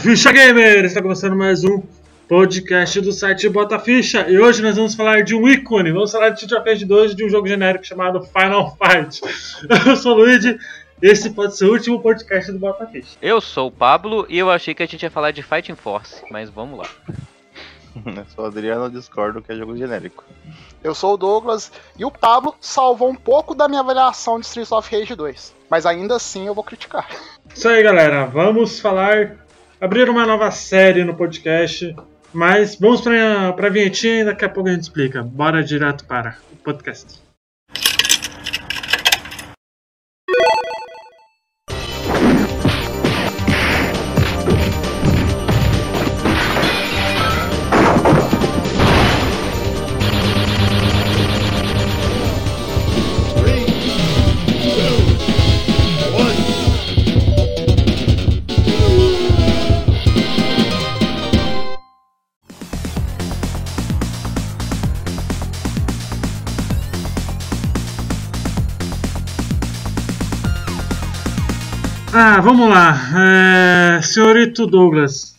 Ficha Gamer! Está começando mais um podcast do site Bota Ficha e hoje nós vamos falar de um ícone. Vamos falar de Street of 2 de um jogo genérico chamado Final Fight. Eu sou o Luigi. Esse pode ser o último podcast do Bota Ficha. Eu sou o Pablo e eu achei que a gente ia falar de Fighting Force, mas vamos lá. Eu sou o Adriano, eu discordo que é jogo genérico. Eu sou o Douglas e o Pablo salvou um pouco da minha avaliação de Streets of Rage 2. Mas ainda assim eu vou criticar. Isso aí, galera. Vamos falar. Abrir uma nova série no podcast. Mas vamos pra, pra vinhetinha e daqui a pouco a gente explica. Bora direto para o podcast. Ah, vamos lá. É, senhorito Douglas,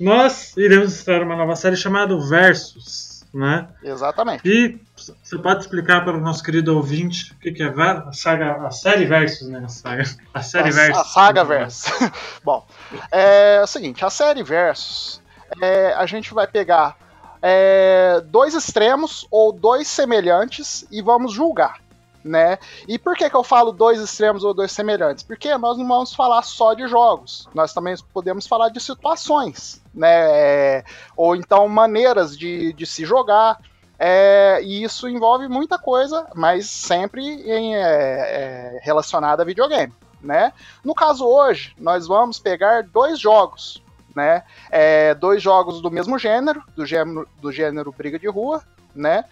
nós iremos estrear uma nova série chamada Versus, né? Exatamente. E você pode explicar para o nosso querido ouvinte o que, que é a saga, a série Versus, né? A saga, a série a, Versus. a saga Versus. Bom, é o seguinte, a série Versus, é, a gente vai pegar é, dois extremos ou dois semelhantes e vamos julgar. Né? E por que, que eu falo dois extremos ou dois semelhantes? Porque nós não vamos falar só de jogos, nós também podemos falar de situações, né? Ou então maneiras de, de se jogar. É, e isso envolve muita coisa, mas sempre em, é, é, relacionada a videogame. Né? No caso hoje, nós vamos pegar dois jogos, né? É, dois jogos do mesmo gênero, do gênero, do gênero briga de rua, né?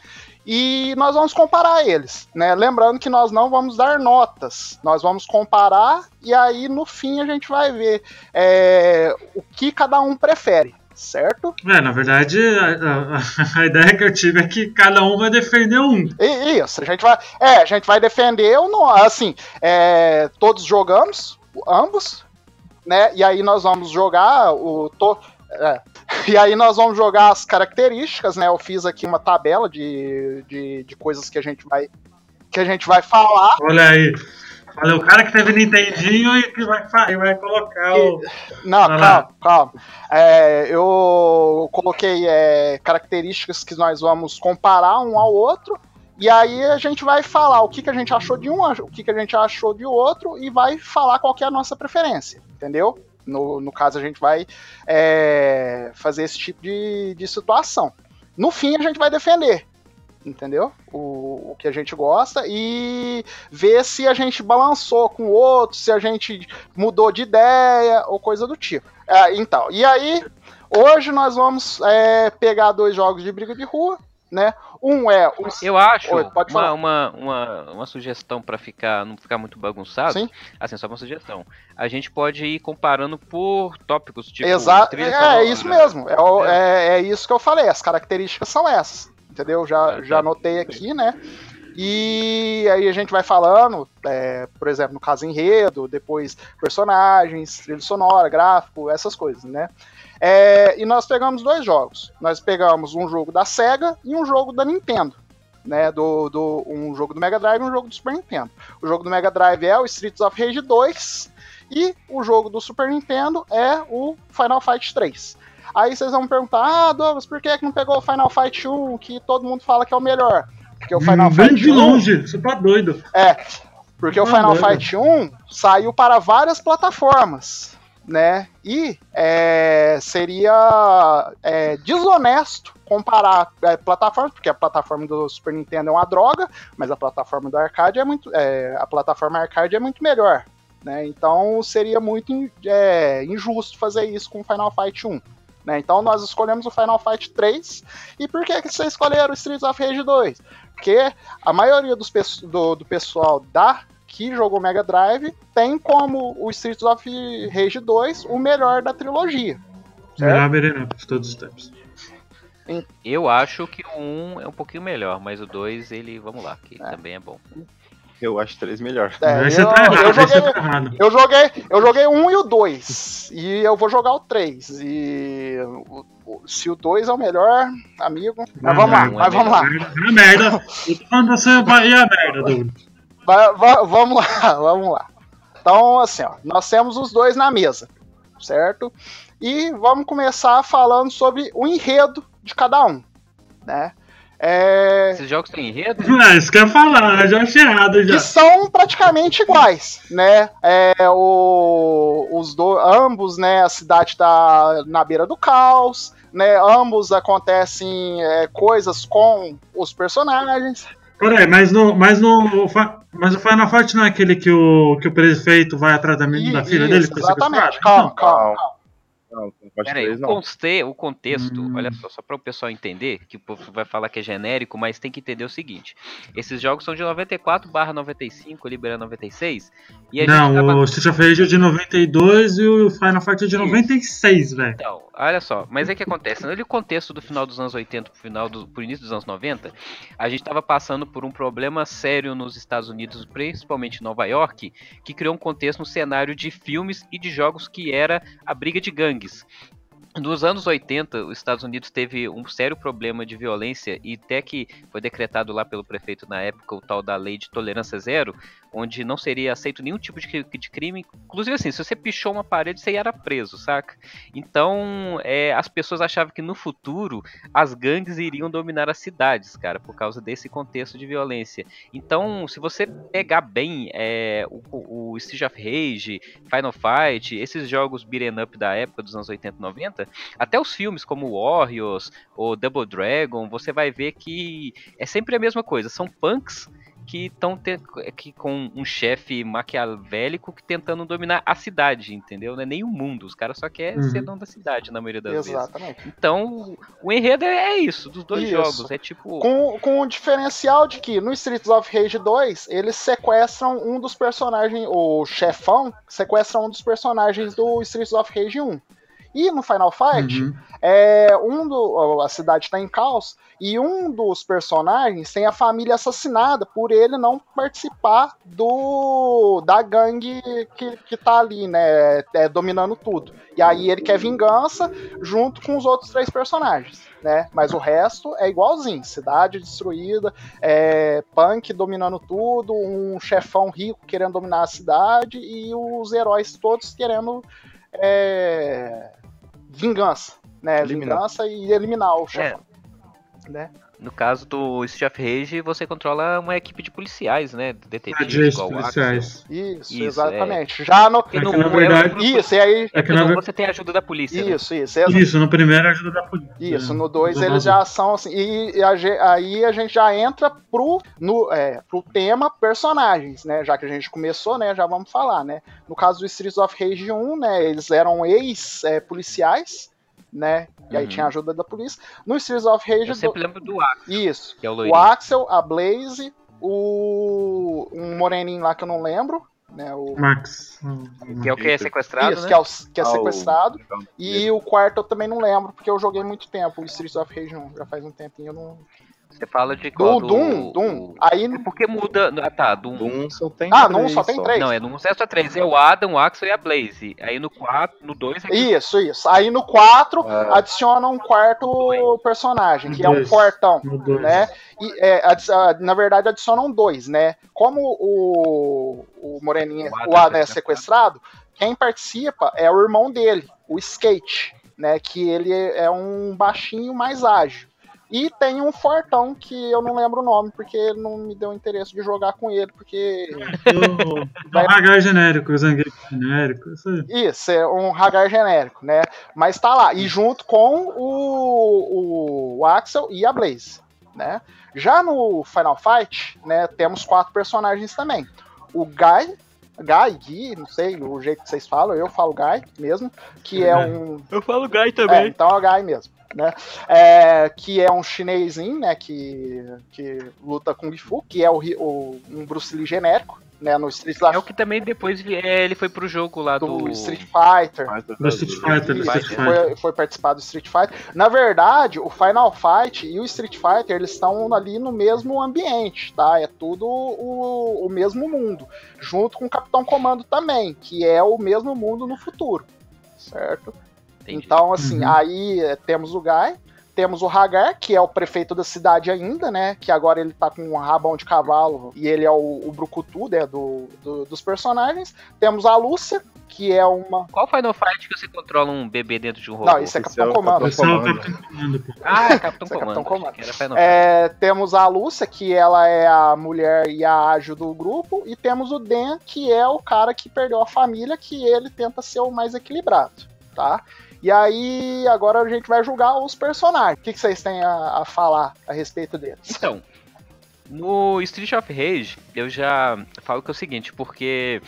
E nós vamos comparar eles, né? Lembrando que nós não vamos dar notas, nós vamos comparar e aí no fim a gente vai ver é, o que cada um prefere, certo? É, na verdade, a, a- a ideia que eu tive é que cada um vai defender um. E- Isso, a gente vai, é, a gente vai defender ou não, assim, é, todos jogamos, ambos, né? E aí nós vamos jogar o to, é, e aí nós vamos jogar as características, né? Eu fiz aqui uma tabela de, de, de coisas que a gente vai que a gente vai falar. Olha aí. Olha, o cara que teve Nintendinho e que vai, vai colocar o. Não, lá. calma, calma. É, eu coloquei é, características que nós vamos comparar um ao outro. E aí a gente vai falar o que, que a gente achou de um, o que, que a gente achou de outro e vai falar qual que é a nossa preferência, entendeu? No, no caso, a gente vai é, fazer esse tipo de, de situação. No fim, a gente vai defender, entendeu? O, o que a gente gosta e ver se a gente balançou com o outro, se a gente mudou de ideia ou coisa do tipo. É, então, e aí, hoje nós vamos é, pegar dois jogos de briga de rua, né? Um é o. Eu acho Oi, uma, uma, uma, uma sugestão pra ficar, não ficar muito bagunçado. Sim. Assim, só uma sugestão. A gente pode ir comparando por tópicos, tipo. Exato, é, sonora. isso mesmo. É, o- é- é isso que eu falei. As características são essas, entendeu? Já, já anotei aqui, né? E aí a gente vai falando, é, por exemplo, no caso enredo, depois personagens, trilha sonora, gráfico, essas coisas, né? É, e nós pegamos dois jogos. Nós pegamos um jogo da Sega e um jogo da Nintendo. Né, do, do, um jogo do Mega Drive e um jogo do Super Nintendo. O jogo do Mega Drive é o Streets of Rage 2 e o jogo do Super Nintendo é o Final Fight 3. Aí vocês vão me perguntar, ah, Douglas, por que, que não pegou o Final Fight 1, que todo mundo fala que é o melhor? Porque o Final Bem Fight de 1 longe, você tá doido. é, porque o Ah, Final doido. Fight 1 saiu para várias plataformas, né? E é, seria é, desonesto comparar é, plataformas, porque a plataforma do Super Nintendo é uma droga, mas a plataforma do arcade é muito, é, a plataforma arcade é muito melhor, né? Então seria muito é, injusto fazer isso com Final Fight 1. Né? Então nós escolhemos o Final Fight 3. E por que, que vocês escolheram o Streets of Rage 2? Porque a maioria dos, do, do pessoal da que jogou Mega Drive tem como o Streets of Rage 2 o melhor da trilogia. Melhor beat'em up de todos os tempos. Eu acho que o 1 é um pouquinho melhor, mas o 2, ele, vamos lá, que É. também é bom. Eu acho três melhor. É, eu, você tá errado, eu joguei, tá eu joguei, eu joguei um e o 2. E eu vou jogar o 3. E o- o- se o 2 é o melhor, amigo. Mas vamos lá, não, mas é vamos lá. Merda, é merda. Eu tô falando pra você e a merda, Douglas. Vamos lá, vamos lá. Então, assim, ó, nós temos os dois na mesa, certo? E vamos começar falando sobre o enredo de cada um, né? É, Esses jogos têm enredo? Ah, isso que eu ia falar, eu já achei errado já. que são praticamente iguais, né? É, o, os do, ambos, né? A cidade está na beira do caos, né? Ambos acontecem é, coisas com os personagens. Peraí, mas no, mas no. Mas o Final Fight não é aquele que o, que o prefeito vai atrás da, menina, da filha Isso, dele? exatamente. Calma, calma, calma. Não, o, conte- o contexto, Hum. olha só, só para o pessoal entender, que o povo vai falar que é genérico, mas tem que entender o seguinte: esses jogos são de 94 95, libera 96, e a gente Não, tava- o Street of Rage é de 92 e o Final Fight é de Isso. 96, velho. Então, olha só, mas é que acontece, no contexto do final dos anos 80 pro final do pro início dos anos 90, a gente estava passando por um problema sério nos Estados Unidos, principalmente em Nova York, que criou um contexto no cenário de filmes e de jogos que era a briga de Nos anos 80, os Estados Unidos teve um sério problema de violência e até que foi decretado lá pelo prefeito na época o tal da lei de tolerância zero, onde não seria aceito nenhum tipo de, de crime. Inclusive assim, se você pichou uma parede, você era preso, saca? Então, é, as pessoas achavam que no futuro as gangues iriam dominar as cidades, cara, por causa desse contexto de violência. Então, se você pegar bem é, o, o Street of Rage, Final Fight, esses jogos beat'em up da época dos anos 80 e 90, até os filmes como Warriors ou Double Dragon, você vai ver que é sempre a mesma coisa. São punks que estão que com um chefe maquiavélico que tentando dominar a cidade, entendeu? Não é nem o mundo, os caras só querem Uhum. ser dono da cidade na maioria das vezes. Exatamente. Então, o enredo é é isso, dos dois Isso. jogos. É tipo. Com, com o diferencial de que no Streets of Rage 2, eles sequestram um dos personagens, o chefão, sequestra um dos personagens do Streets of Rage 1. E no Final Fight, Uhum. é um do, a cidade está em caos e um dos personagens tem a família assassinada por ele não participar do da gangue que, que tá ali, né, é, dominando tudo. E aí ele quer vingança junto com os outros três personagens, né? Mas o resto é igualzinho, cidade destruída, é, punk dominando tudo, um chefão rico querendo dominar a cidade e os heróis todos querendo é, vingança, né? Vingança e eliminar o chefão. Né? No caso do Street of Rage, você controla uma equipe de policiais, né? Detetives, igual Axel. policiais. Isso, Isso, exatamente. Já no. É no que, na verdade- é Isso, e aí. É que no na ver- você tem a ajuda da polícia. né? Isso, isso. Isso, no primeiro é ajuda da polícia. Isso, É, no 2 do eles já são assim. E, e a aí a gente já entra pro, no, é, pro tema personagens, né? Já que a gente começou, né? Já vamos falar, né? No caso do Streets of Rage 1, né? Eles eram ex-policiais, né? E aí Uhum. tinha a ajuda da polícia. No Streets of Rage Eu 2. sempre lembro do Axel, Isso. que é o O. Axel, a Blaze, o. um moreninho lá que eu não lembro, né? O, Max. Que é o que é sequestrado, isso, né? que é, o, que é Ah, sequestrado. Então, E o quarto eu também não lembro, porque eu joguei muito tempo, o Streets of Rage 1. Já faz um tempinho eu não. Você fala de Do qual? Doom, Doom. Aí. É porque muda... Ah, tá, Doom. Do um só tem Ah, três só tem três. Não, é no 1 só 3. É o Adam, o Axel e a Blaze. Aí no 4, no 2 é que Isso, isso. Aí no 4 Ah. adiciona um quarto personagem, que é um Dois. portão. Dois. né? E, é, ah, na verdade, adicionam dois, né? Como o, o Moreninha, O Adam o Adam é é sequestrado, quem participa é o irmão dele, o Skate, né? Que ele é um baixinho mais ágil. E tem um fortão que eu não lembro o nome, porque não me deu interesse de jogar com ele, porque. O o Hagar genérico, o Zangief genérico. Isso. Isso, é um Hagar genérico, né? Mas tá lá. E junto com o, o Axel e a Blaze, né? Já no Final Fight, né, temos quatro personagens também. O Guy, Guy, Gui, não sei o jeito que vocês falam, eu falo Guy mesmo, que é um Eu falo Guy é, então é o Guy mesmo, né? É, que é um chinesinho, né? Que, que luta com Fu, que é o, o- um Bruce Lee genérico, né, no Street É o que também depois ele, é, ele foi pro jogo lá do. do Street Fighter. Do Street Fighter, do Street Fighter. foi, foi participar do Street Fighter. Na verdade, o Final Fight e o Street Fighter eles estão ali no mesmo ambiente, tá? É tudo o, o mesmo mundo, junto com o Capitão Comando também, que é o mesmo mundo no futuro, certo? Entendi. Então, assim, Uhum. aí é, temos o Guy, temos o Hagar, que é o prefeito da cidade ainda, né? Que agora ele tá com um rabão de cavalo e ele é o, o Brucutu, né? Do, do- dos personagens. Temos a Lúcia, que é uma. Qual Final Fight que você controla um bebê dentro de um robô? Não, isso é Capitão é o Comando. Esse é o Comando. Capitão Comando. Ah, é Capitão Esse é Comando. Capitão Comando. É, temos a Lúcia, que ela é a mulher e a ágil do grupo, e temos o Dan, que é o cara que perdeu a família, que ele tenta ser o mais equilibrado, tá? E aí, agora a gente vai julgar os personagens. O que, que vocês têm a, a falar a respeito deles? Então, no Street of Rage, eu já falo que é o seguinte, porque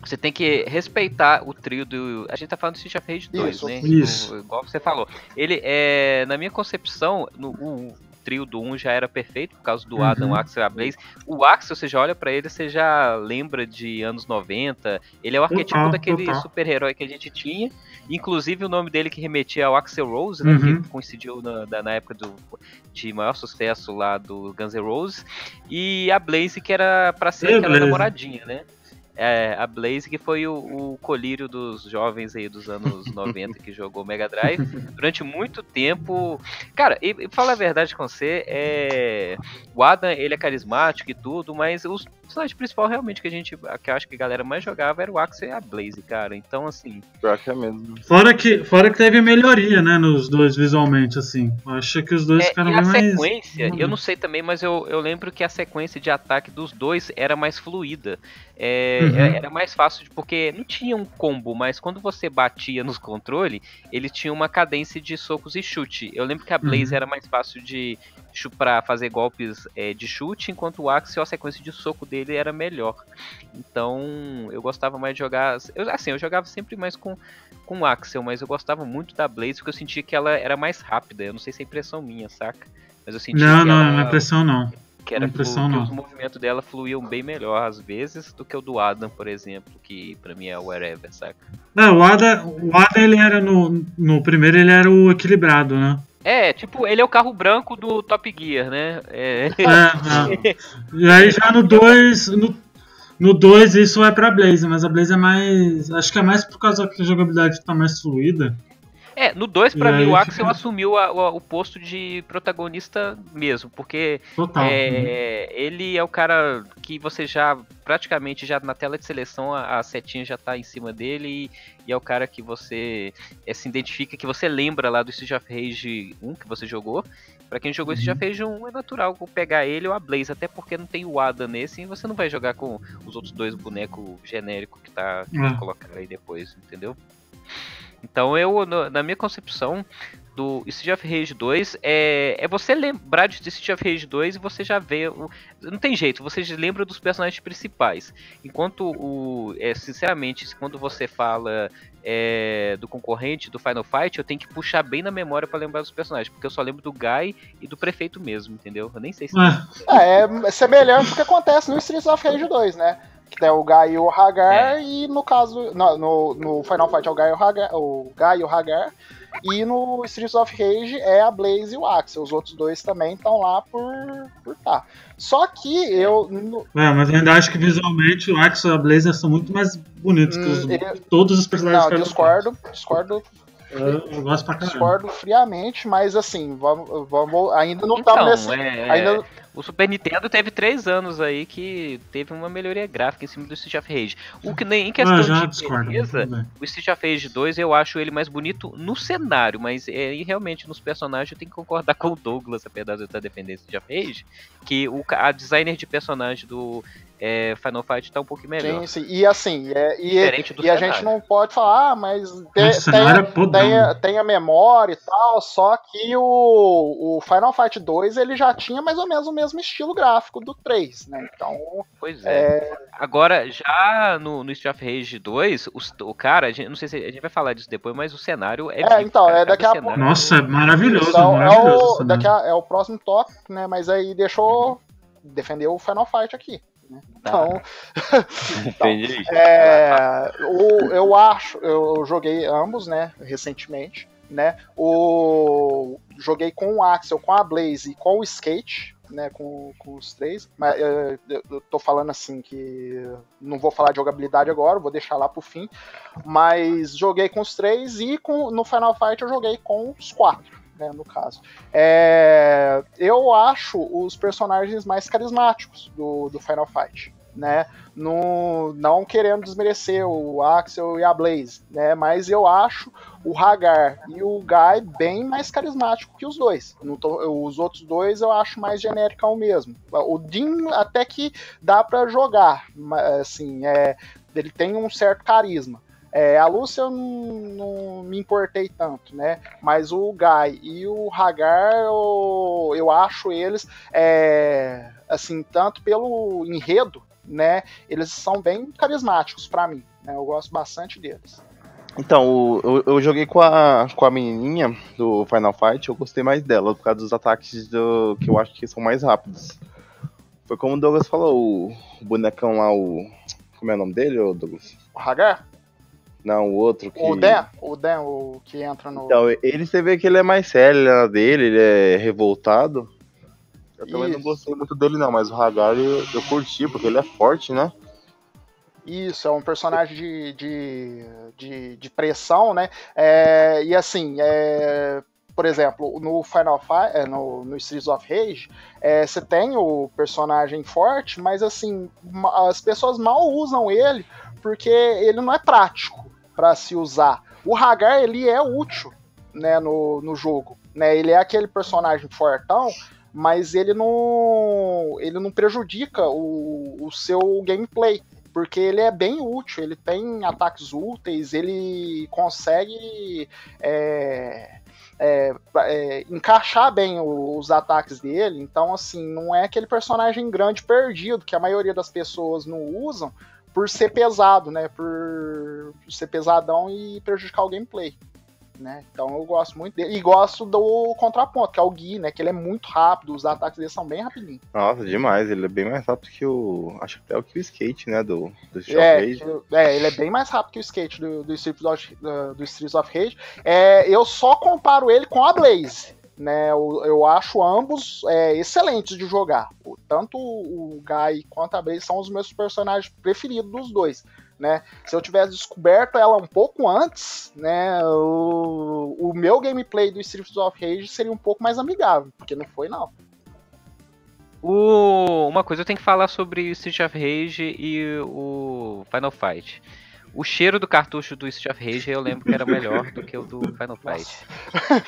você tem que respeitar o trio do. A gente tá falando do Street of Rage 2, Isso, né? isso. O- igual você falou. Ele é. Na minha concepção, no, o trio do 1 já era perfeito, por causa do Uhum. Adam, o Axel e a Blaze. O Axel, você já olha pra ele, você já lembra de anos 90. Ele é o arquetipo Total, daquele total. super-herói que a gente tinha. Inclusive o nome dele que remetia ao Axel Rose, né? Uhum. Que coincidiu na, na- época do, de maior sucesso lá do Guns N' Roses. E a Blaze, que era pra ser a aquela namoradinha, né? É, a Blaze, que foi o, o colírio dos jovens aí dos anos 90 que jogou Mega Drive durante muito tempo. Cara, e, e falar a verdade com você, é... o Adam, ele é carismático e tudo, mas os personagens principal realmente que a gente, que eu acho que a galera mais jogava era o Axel e a Blaze, cara. Então, assim, Pior que é mesmo. Fora que, fora que teve melhoria, né, nos dois visualmente, assim. Eu achei que os dois É, ficaram e bem a mais. sequência, eu não sei também, mas eu, eu lembro que a sequência de ataque dos dois era mais fluida. É, Uhum. é- Era mais fácil, de- porque não tinha um combo, mas quando você batia nos controles, ele tinha uma cadência de socos e chute. Eu lembro que a Blaze Uhum. era mais fácil de pra fazer golpes é, de chute, enquanto o Axel, a sequência de soco dele era melhor. Então, eu gostava mais de jogar. Eu, assim, eu jogava sempre mais com, com o Axel, mas eu gostava muito da Blaze porque eu sentia que ela era mais rápida. Eu não sei se é impressão minha, saca? Mas eu sentia Não, que não, ela, não é impressão não. Que era que os movimentos dela fluíam bem melhor às vezes do que o do Adam, por exemplo, que pra mim é o wherever, saca? Não, o Ada, o Ada ele era no, no primeiro ele era o equilibrado, né? É, tipo, ele é o carro branco do Top Gear, né? É, É, é. E aí já no 2, no, no 2 isso é pra Blaze, mas a Blaze é mais. Acho que é mais por causa que a jogabilidade tá mais fluida. É, no 2 pra E mim aí o Axel fica- assumiu a- o, o posto de protagonista mesmo, porque Total. É, ele é o cara que você já praticamente já na tela de seleção a, a setinha já tá em cima dele e, e é o cara que você é, se identifica, que você lembra lá do Street of Rage 1 que você jogou. Pra quem jogou Uhum. Street of Rage 1 é natural pegar ele ou a Blaze, até porque não tem o Ada nesse e você não vai jogar com os outros dois bonecos genéricos que tá É. colocaram aí depois, entendeu? Então eu, no- na minha concepção do Street of Rage 2, é, é você lembrar de Street of Rage 2 e você já vê. O, não tem jeito, você lembra dos personagens principais. Enquanto o. É, sinceramente, quando você fala é, do concorrente do Final Fight, eu tenho que puxar bem na memória pra lembrar dos personagens. Porque eu só lembro do Guy e do prefeito mesmo, entendeu? Eu nem sei se. É, É, é semelhante ao que acontece no Streets of Rage 2, né? Que é o Guy e o Hagar, É. e no caso, no, no, no Final Fight é o Guy e o Hagar, o Guy e o Hagar, e no Streets of Rage é a Blaze e o Axel. Os outros dois também estão lá por, por tá. Só que eu. no- é, mas eu ainda acho que visualmente o Axel e a Blaze são muito mais bonitos que os, Hum, ele- todos os personagens não, eu discordo, discordo, Eu, eu gosto pra caramba. discordo friamente, mas assim, vamos, vamos ainda não então, tá nesse. é, Ainda, O Super Nintendo teve três anos aí que teve uma melhoria gráfica em cima do Street of Rage. O que nem em questão Ah, já de discordo. beleza, o Street of Rage 2 eu acho ele mais bonito no cenário, mas é, e realmente nos personagens eu tenho que concordar com o Douglas, apesar de eu estar defendendo Street of Rage, que o, a designer de personagem do é, Final Fight tá um pouquinho melhor. sim, sim. E assim, é, e, Diferente do e a gente não pode falar, ah, mas Gente, tem, o cenário é tem, a- tem a memória e tal, só que o, o Final Fight 2 ele já tinha mais ou menos o mesmo estilo gráfico do 3, né? Então, Pois é. é, Agora, já no, no Street of Rage 2, os- o cara, a gente, não sei se a gente vai falar disso depois, mas o cenário é. É, então, cara, é daqui cada a pouco- cenário- Nossa, é maravilhoso. então, é, maravilhoso o, esse daqui a- é o próximo tópico, né? Mas aí deixou defender o Final Fight aqui. Tá. Então, Entendi. é, o, eu acho, eu joguei ambos, né, recentemente, né? O joguei com o Axel, com a Blaze e com o Skate, né, com, com os três. Mas é, eu eu tô falando assim que não vou falar de jogabilidade agora, vou deixar lá pro fim. Mas joguei com os três e com, no Final Fight eu joguei com os quatro. Né, no caso. É, eu acho os personagens mais carismáticos do, do Final Fight. Né? No, não querendo desmerecer o Axel e a Blaze, né? Mas eu acho o Hagar e o Guy bem mais carismático que os dois. Tô- os outros dois eu acho mais genericão mesmo. O Dean até que dá pra jogar, assim, é, ele tem um certo carisma. É, a Lúcia eu não, não me importei tanto, né? Mas o Guy e o Hagar, eu, eu acho eles, é, assim, tanto pelo enredo, né? Eles são bem carismáticos pra mim. Né? Eu gosto bastante deles. Então, o- eu, eu joguei com a, com a menininha do Final Fight, eu gostei mais dela, por causa dos ataques do, que eu acho que são mais rápidos. Foi como o Douglas falou, o, bonecão lá, o. Como é o nome dele, Douglas? O Hagar? Não, o outro que. O Dan? O Dan, o que entra no. Então, ele você vê que ele é mais sério é dele, ele é revoltado. Eu também não Isso. gostei muito dele não, mas o Hagar eu, eu curti, porque ele é forte, né? Isso, é um personagem de, de, de, de pressão, né? É, e assim, é, por exemplo, no Final Fight, é, no, no Streets of Rage, é, você tem o personagem forte, mas assim, as pessoas mal usam ele porque ele não é prático para se usar. O Hagar, ele é útil, né, no, no jogo, né? Ele é aquele personagem fortão, mas ele não ele não prejudica o, o seu gameplay porque ele é bem útil, ele tem ataques úteis, ele consegue é, é, é, encaixar bem os ataques dele, então assim, não é aquele personagem grande perdido que a maioria das pessoas não usam por ser pesado, né? Por ser pesadão e prejudicar o gameplay. Né? Então eu gosto muito dele. E gosto do contraponto, que é o Gui, né? Que ele é muito rápido, os ataques dele são bem rapidinhos. Nossa, demais, ele é bem mais rápido que o. Acho que até o que o skate, né? Do, do Street É, of Rage. é, ele é bem mais rápido que o skate do, do, Streets, of, do, do Streets of Rage. É, eu só comparo ele com a Blaze. Né, eu, eu acho ambos é, excelentes de jogar. O- Tanto o Guy quanto a Blaze são os meus personagens preferidos dos dois. Né? Se eu tivesse descoberto ela um pouco antes, né, o, o meu gameplay do Streets of Rage seria um pouco mais amigável, porque não foi não. O- Uma coisa eu tenho que falar sobre Street of Rage e o Final Fight. O cheiro do cartucho do Street of Rage eu lembro que era melhor do que o do Final Fight.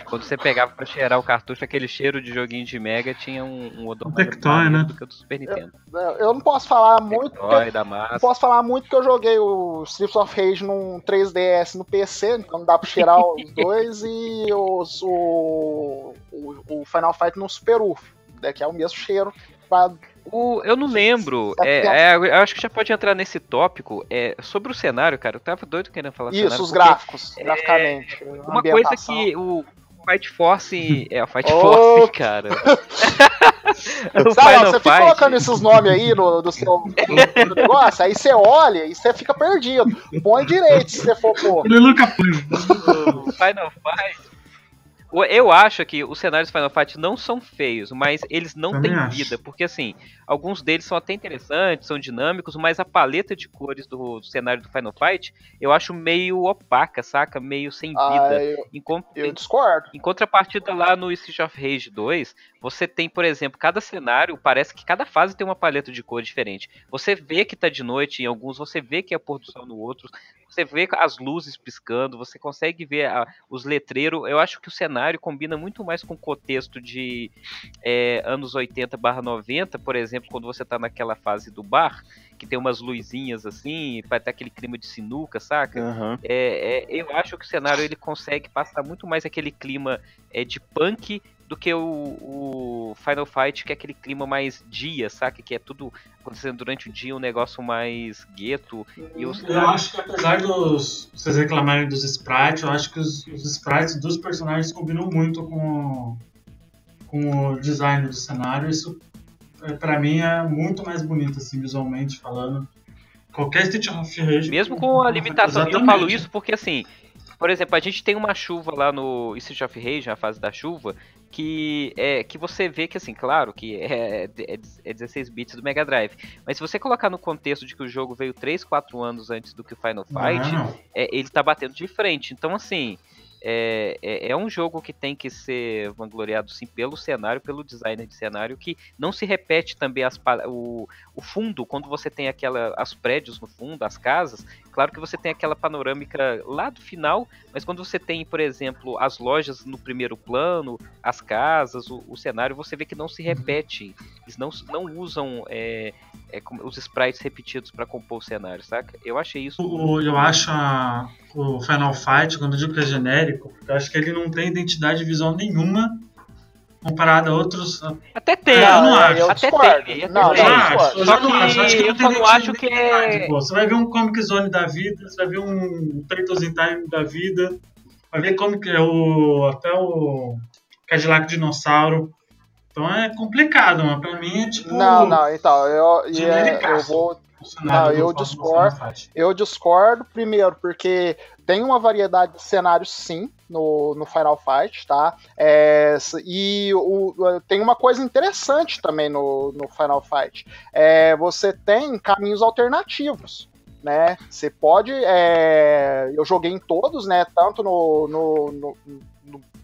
Quando você pegava pra cheirar o cartucho, aquele cheiro de joguinho de Mega tinha um, um odor mais Tectoy, né? do que o do Super Nintendo. Eu não posso falar muito, porque Tectoy, da Não massa. posso falar muito que eu joguei o Streets of Rage num 3DS no PC, então não dá pra cheirar os dois, e os, o, o, o Final Fight no Super UF, né, que é o mesmo cheiro. pra- O- eu não lembro. É, é, eu acho que já pode entrar nesse tópico. É, sobre o cenário, cara. Eu tava doido querendo falar Isso, cenário, os gráficos, graficamente. Uma coisa que o Fight Force. É, o Fight Ô. Force, cara. o Sabe, Final você fica Fight. colocando esses nomes aí no, do seu no negócio, aí você olha e você fica perdido. Põe direito se você for pôr. Final Fight. Eu acho que os cenários do Final Fight não são feios, mas eles não Também têm acho. vida. Porque assim, alguns deles são até interessantes, são dinâmicos, mas a paleta de cores do, do cenário do Final Fight eu acho meio opaca, saca? Meio sem Ah, vida. eu, Em eu discordo. Em contrapartida lá no Street of Rage 2, você tem, por exemplo, cada cenário, parece que cada fase tem uma paleta de cor diferente. Você vê que tá de noite em alguns, você vê que é pôr do sol no outro, você vê as luzes piscando, você consegue ver a- os letreiros. Eu acho que o cenário combina muito mais com o contexto de é, anos 80 barra 90, por exemplo, quando você tá naquela fase do bar, que tem umas luzinhas assim, vai ter aquele clima de sinuca, saca? Aham. É, é, eu acho que o cenário ele consegue passar muito mais aquele clima é, de punk do que o, o Final Fight, que é aquele clima mais dia, saca? Que é tudo acontecendo durante o dia, um negócio mais gueto. E os Eu acho que apesar dos vocês reclamarem dos sprites, eu acho que os, os sprites dos personagens combinam muito com, o- com o design do cenário. Isso é, pra mim, é muito mais bonito, assim, visualmente falando. Qualquer Street of Rage. Mesmo com a limitação. Eu falo isso porque, assim, por exemplo, a gente tem uma chuva lá no Street of Rage, na fase da chuva, que é que você vê que, assim, claro, que é, é, é 16 bits do Mega Drive. Mas se você colocar no contexto de que o jogo veio 3, 4 anos antes do que o Final Fight, é, ele tá batendo de frente. Então, assim. É, é, é, um jogo que tem que ser vangloriado sim pelo cenário, pelo designer de cenário, que não se repete também as, o, o fundo, quando você tem aquela as prédios no fundo, as casas, claro que você tem aquela panorâmica lá do final, mas quando você tem, por exemplo, as lojas no primeiro plano, as casas, o, o cenário, você vê que não se repete, eles não, não usam é, é, os sprites repetidos para compor o cenário, saca? Eu achei isso. O, eu acho a, o Final Fight, quando eu digo que é genérico, eu acho que ele não tem identidade visual nenhuma comparado a outros. Até tem, eu não acho. Até discordo. tem. Não, eu acho. Eu Só não que acho. Acho que eu não não acho que é. pô. Você vai ver um Comic Zone da vida, você vai ver um Turtles in Time da vida, vai ver como que é o. até o Cadillac Dinossauro. Então é complicado, mas pra mim é tipo. Não, não, então, eu, é, eu vou. Não, eu do- do discordo. Eu discordo, primeiro, porque tem uma variedade de cenários, sim, no, no Final Fight, tá? É, e o- tem uma coisa interessante também no, no Final Fight. É, você tem caminhos alternativos. Né? Você pode. é, eu joguei em todos, né? Tanto no, no, no,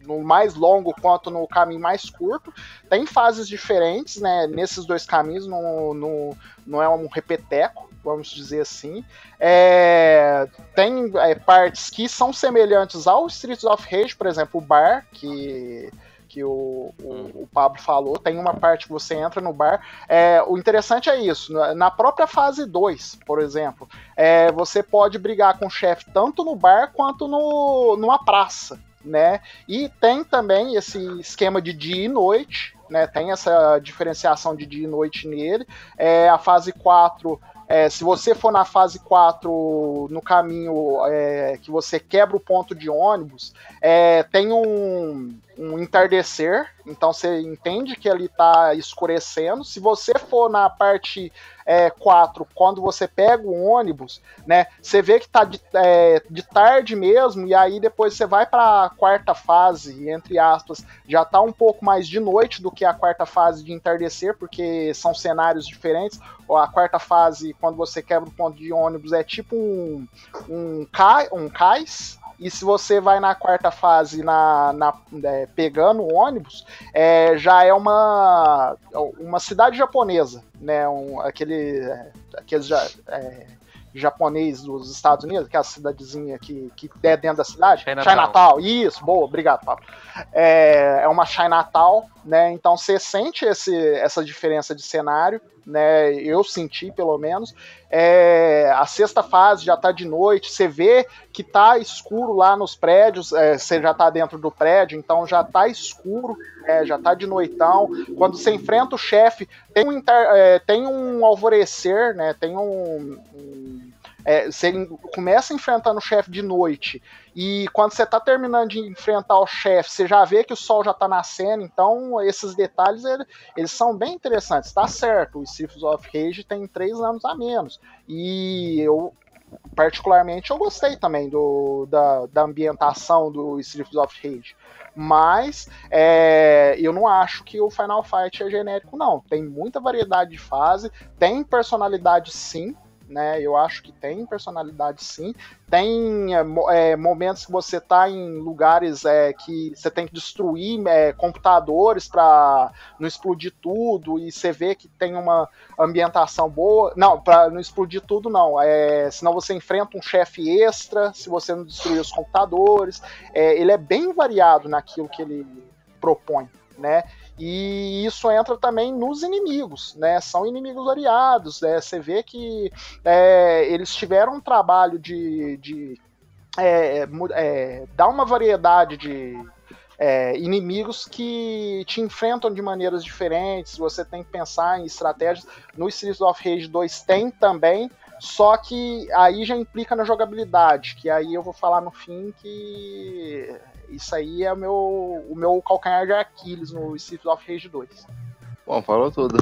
no- no mais longo quanto no caminho mais curto. Tem fases diferentes, né? Nesses dois caminhos, não, não, não é um repeteco, vamos dizer assim. É, tem é, partes que são semelhantes ao Streets of Rage, por exemplo, o bar, que, que o, o, o Pablo falou. Tem uma parte que você entra no bar. É, o interessante é isso, na- na própria fase 2, por exemplo, é, você pode brigar com o chefe tanto no bar quanto no, numa praça. Né? E tem também esse esquema de dia e noite, né? Tem essa diferenciação de dia e noite nele. É, a fase 4 é, se você for na fase 4 no caminho é, que você quebra o ponto de ônibus, é, tem um, um entardecer, então você entende que ele está escurecendo. Se você for na parte é, 4, quando você pega o ônibus, né, você vê que está de, é, de tarde mesmo, e aí depois você vai para a quarta fase, entre aspas, já está um pouco mais de noite do que a quarta fase de entardecer, porque são cenários diferentes a quarta fase, quando você quebra o ponto de ônibus, é tipo um, um, ca, um cais. E se você vai na quarta fase na, na é, pegando o ônibus, é, já é uma, uma cidade japonesa, né? Um, aquele, aquele ja, é, japonês dos Estados Unidos, aquela cidadezinha que, que é dentro da cidade. Chinatown. Chinatown. Isso, boa, obrigado, Pablo. É, é uma Chinatown, né? Então você sente esse, essa diferença de cenário né? Eu senti pelo menos. É, a sexta fase já tá de noite, você vê que tá escuro lá nos prédios, é, você já tá dentro do prédio, então já tá escuro, é, já tá de noitão. Quando você enfrenta o chefe, tem um, é, tem um alvorecer, né? Tem um, um é, você começa enfrentando o chefe de noite e quando você tá terminando de enfrentar o chefe, você já vê que o sol já tá nascendo, então esses detalhes ele, eles são bem interessantes. Tá certo, o Streets of Rage tem três anos a menos e eu particularmente eu gostei também do, da, da ambientação do Streets of Rage. Mas é, eu não acho que o Final Fight é genérico, não. Tem muita variedade de fase, tem personalidade sim, né? Eu acho que tem personalidade sim. Tem é, momentos que você tá em lugares é, que você tem que destruir é, computadores para não explodir tudo e você vê que tem uma ambientação boa. Não, para não explodir tudo não. É, senão você enfrenta um chefe extra se você não destruir os computadores. É, ele é bem variado naquilo que ele propõe, né? E isso entra também nos inimigos, né? São inimigos variados, né? Você vê que é, eles tiveram um trabalho de, de é, é, dar uma variedade de é, inimigos que te enfrentam de maneiras diferentes. Você tem que pensar em estratégias. No Streets of Rage 2 tem também, só que aí já implica na jogabilidade, que aí eu vou falar no fim que isso aí é o meu, o meu calcanhar de Aquiles no Streets of Rage 2. Bom, falou tudo.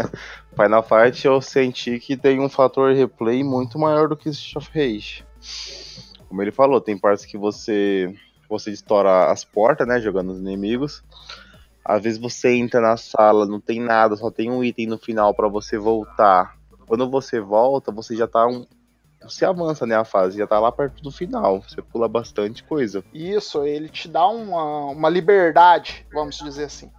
Final Fight eu senti que tem um fator replay muito maior do que Street of Rage. Como ele falou, tem partes que você você estoura as portas, né, jogando os inimigos. Às vezes você entra na sala, não tem nada, só tem um item no final para você voltar. Quando você volta, você já tá um, você avança, né, a fase, já tá lá perto do final, você pula bastante coisa. Isso, ele te dá uma, uma liberdade, vamos dizer assim.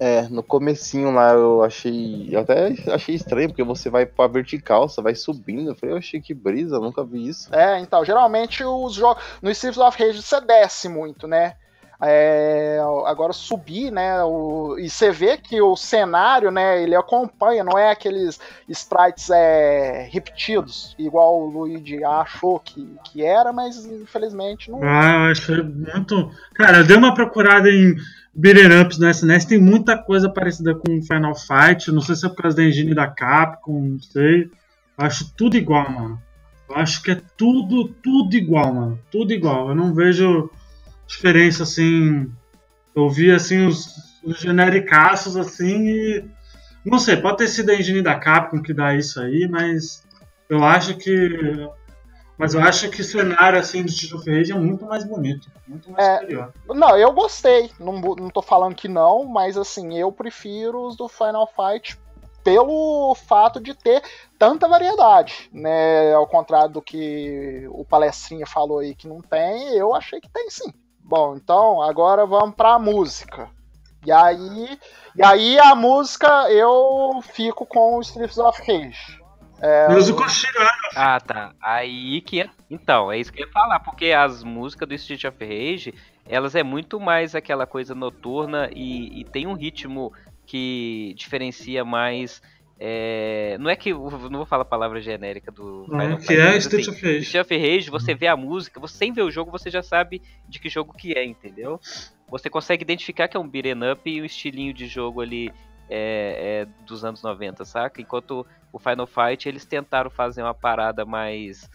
É, no comecinho lá eu achei. Eu até achei estranho, porque você vai pra vertical, você vai subindo. Eu falei, eu achei que brisa, nunca vi isso. É, então, geralmente os jogos. No Streets of Rage você desce muito, né? É, agora subir, né? O, e você vê que o cenário, né? Ele acompanha, não é aqueles sprites é, repetidos, igual o Luigi achou que, que era, mas infelizmente não. Ah, eu achei muito. Cara, eu dei uma procurada em beat'em ups no SNES, tem muita coisa parecida com Final Fight. Não sei se é por causa da engine da Capcom, não sei. Eu acho tudo igual, mano. Eu acho que é tudo, tudo igual, mano. Tudo igual. Eu não vejo diferença assim. Eu vi assim os, os genericaços assim e. Não sei, pode ter sido a engine da Capcom que dá isso aí, mas eu acho que. Mas eu acho que o cenário assim do Street of Rage é muito mais bonito, muito mais É. superior. Não, eu gostei. Não, não tô falando que não, mas assim, eu prefiro os do Final Fight pelo fato de ter tanta variedade, né? Ao contrário do que o palestrinha falou aí que não tem, eu achei que tem sim. Bom, então agora vamos pra música. E aí, e aí a música eu fico com o Streets of Rage. É, Mas o Ah, tá. Aí que. é- Então, é isso que eu ia falar, porque as músicas do Street of Rage, elas é muito mais aquela coisa noturna e, e tem um ritmo que diferencia mais. É, Não é que. Não vou falar a palavra genérica do Final Uhum, que Fight, é Street assim, of Rage. Street of Rage, você vê a música, você sem ver o jogo, você já sabe de que jogo que é, entendeu? Você consegue identificar que é um beat'em up e o estilinho de jogo ali é, é dos anos 90, saca? Enquanto o Final Fight, eles tentaram fazer uma parada mais.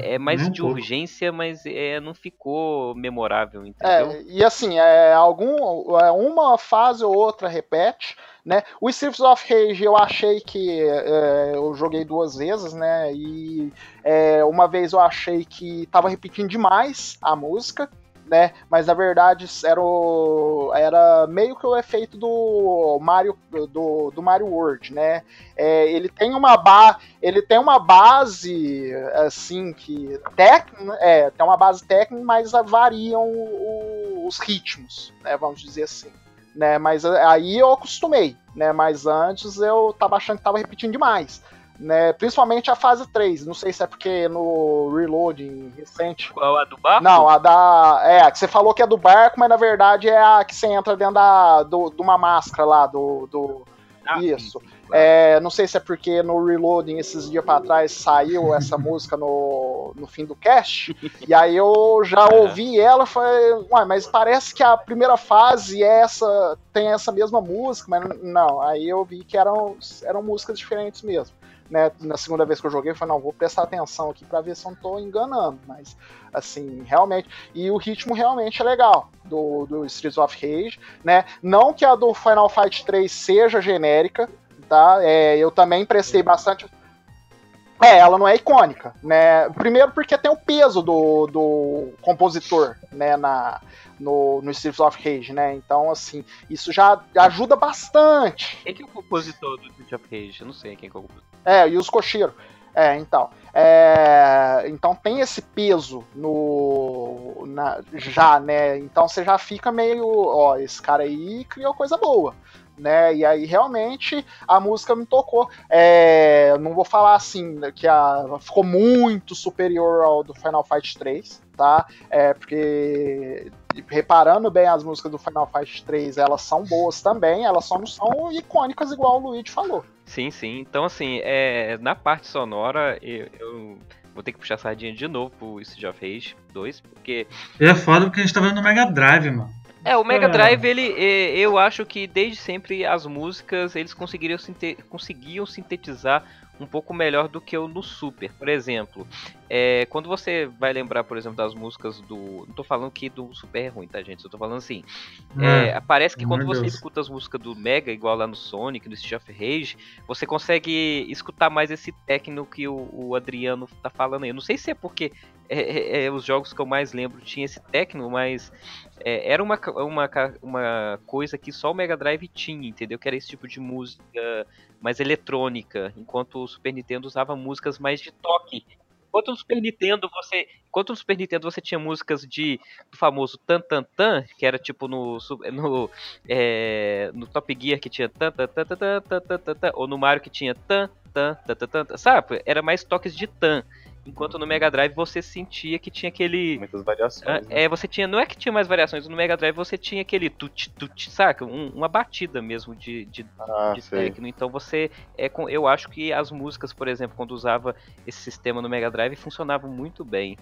É, é mais nem um de pouco. urgência, mas é, não ficou memorável, entendeu? É, e assim, é, algum, é, uma fase ou outra repete, né? O Streets of Rage eu achei que é, eu joguei duas vezes, né? E é, uma vez eu achei que tava repetindo demais a música, né? Mas na verdade era, o- era meio que o efeito do Mario do, do Mario World, né? É, ele tem uma ba ele tem uma base assim que técnica, é, tem uma base técnica, mas variam o- os ritmos, né? Vamos dizer assim. Né, mas aí eu acostumei, né? Mas antes eu tava achando que tava repetindo demais. Né, principalmente a fase 3. Não sei se é porque no Reloading recente. Qual a do barco? Não, a da. É, a que você falou que é do barco, mas na verdade é a que você entra dentro da, do, de uma máscara lá, do. do Ah, isso. É, não sei se é porque no Reloading esses dias pra trás saiu essa música no, no fim do cast. E aí eu já ouvi ela e falei, ué, mas parece que a primeira fase é essa, tem essa mesma música, mas não. Aí eu vi que eram, eram músicas diferentes mesmo. Né, na segunda vez que eu joguei, eu falei, não, vou prestar atenção aqui pra ver se eu não tô enganando. Mas, assim, realmente. E o ritmo realmente é legal do, do Streets of Rage, né? Não que a do Final Fight 3 seja genérica, tá? É, eu também prestei bastante. É, ela não é icônica, né? Primeiro porque tem o peso do, do compositor, né, na, no, no Streets of Rage, né? Então, assim, isso já ajuda bastante. Quem que é o compositor do Street of Rage? Eu não sei quem que é o compositor. É, e os Koshiro. É, então. É, então tem esse peso no. na- já, né? Então você já fica meio. Ó, esse cara aí criou coisa boa. Né? E aí realmente a música me tocou. É, não vou falar assim que a, ficou muito superior ao do Final Fight 3, tá? É, porque reparando bem as músicas do Final Fight 3, elas são boas também, elas só não são icônicas igual o Luigi falou. Sim, sim. Então, assim, é, na parte sonora, eu, eu vou ter que puxar a sardinha de novo pro Street of Rage 2, porque é foda porque a gente tá vendo no Mega Drive, mano. É, o Mega É. Drive, ele, é, eu acho que desde sempre as músicas eles conseguiriam sinte- conseguiam sintetizar um pouco melhor do que o no Super. Por exemplo, É, quando você vai lembrar, por exemplo, das músicas do. Não tô falando que do Super é ruim, tá, gente? Eu tô falando assim. É, é, parece que quando você Deus. escuta as músicas do Mega, igual lá no Sonic, no Street of Rage, você consegue escutar mais esse técnico que o, o Adriano tá falando aí. Eu não sei se é porque é, é, é, os jogos que eu mais lembro tinha esse técnico, mas era uma, uma, uma coisa que só o Mega Drive tinha, entendeu? Que era esse tipo de música mais eletrônica, enquanto o Super Nintendo usava músicas mais de toque. Enquanto no Super Nintendo você, enquanto no Super Nintendo você tinha músicas de do famoso tan tan tan, que era tipo no no, é, no Top Gear que tinha tan tan tan tan tan tan tan, tan ou no Mario que tinha tan tan tan tan, tan sabe? Era mais toques de tan. Enquanto no Mega Drive você sentia que tinha aquele. Muitas variações. Ah, né? É, você tinha. Não é que tinha mais variações, no Mega Drive você tinha aquele tut, tut, saca? Um, uma batida mesmo de, de, ah, de técnico. Então você. É, eu acho que as músicas, por exemplo, quando usava esse sistema no Mega Drive, funcionavam muito bem.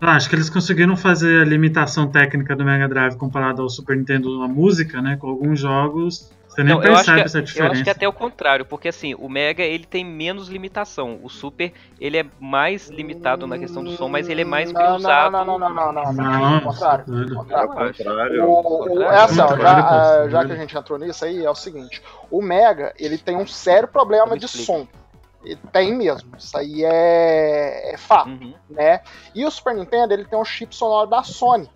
Ah, acho que eles conseguiram fazer a limitação técnica do Mega Drive comparado ao Super Nintendo na música, né? Com alguns jogos você nem não, percebe essa diferença. Eu acho que é até o contrário, porque assim, o Mega ele tem menos limitação. O Super ele é mais limitado na questão do som, mas ele é mais não, usado. Não, não, não, não, não, não, não. contrário. contrário. O, é assim, já, já que a gente entrou nisso aí, é o seguinte: o Mega ele tem um sério problema de som. Tem mesmo, isso aí é, é fato, uhum. né? E o Super Nintendo ele tem um chip sonoro da Sony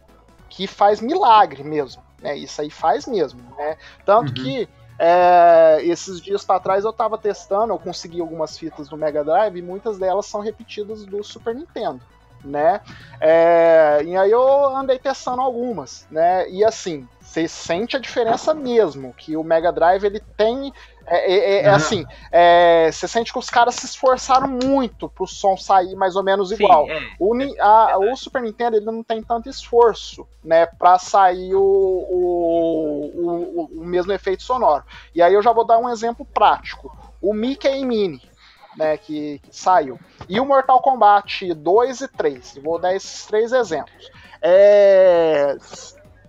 que faz milagre mesmo. Né? Isso aí faz mesmo, né? Tanto uhum. que é, esses dias para trás eu tava testando, eu consegui algumas fitas do Mega Drive e muitas delas são repetidas do Super Nintendo, né? É, e aí eu andei testando algumas, né? E assim, você sente a diferença mesmo, que o Mega Drive ele tem é, é, é, é assim, é, você sente que os caras se esforçaram muito pro som sair mais ou menos igual. Sim, é. o, a, o, Super Nintendo ele não tem tanto esforço, né, para sair o, o, o, o, mesmo efeito sonoro. E aí eu já vou dar um exemplo prático. O Mickey Mini, né, que, que saiu, e o Mortal Kombat 2 e 3. Vou dar esses três exemplos. É,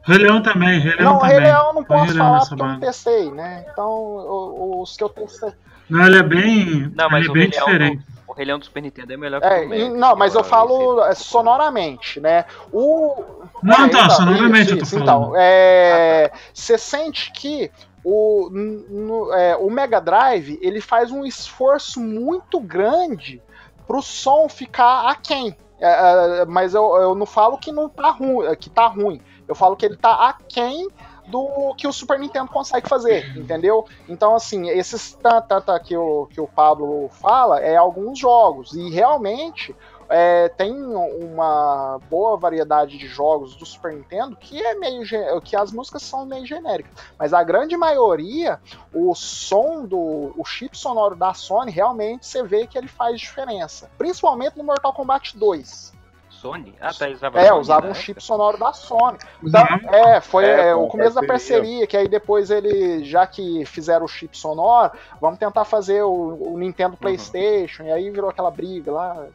Rei Leão também, Rei Leão não, também. Rei Leão não posso falar porque eu não testei, né? Então, os que eu testei... Não, ele é bem, não, mas ele é bem diferente. o Rei Leão do Super Nintendo é melhor que é, o Mac, Não, mas eu falo esse... sonoramente, né? O... Não, é, tá, sonoramente isso, eu tô falando. Então, é... Você sente que o, no, é, o Mega Drive ele faz um esforço muito grande pro som ficar aquém. É, é, mas eu, eu não falo que não tá ruim, que tá ruim. Eu falo que ele tá aquém do que o Super Nintendo consegue fazer, entendeu? Então, assim, esses tanta que o, que o Pablo fala é alguns jogos, e realmente é, tem uma boa variedade de jogos do Super Nintendo que é meio que as músicas são meio genéricas, mas a grande maioria, o som do o chip sonoro da Sony realmente você vê que ele faz diferença, principalmente no Mortal Kombat 2. Sony? Ah, tá, usava É, usava né? um chip sonoro da Sony. Então, é, foi é, o começo da parceria, que aí depois ele, já que fizeram o chip sonoro, vamos tentar fazer o, o Nintendo uhum. Playstation, uhum. e aí virou aquela briga lá,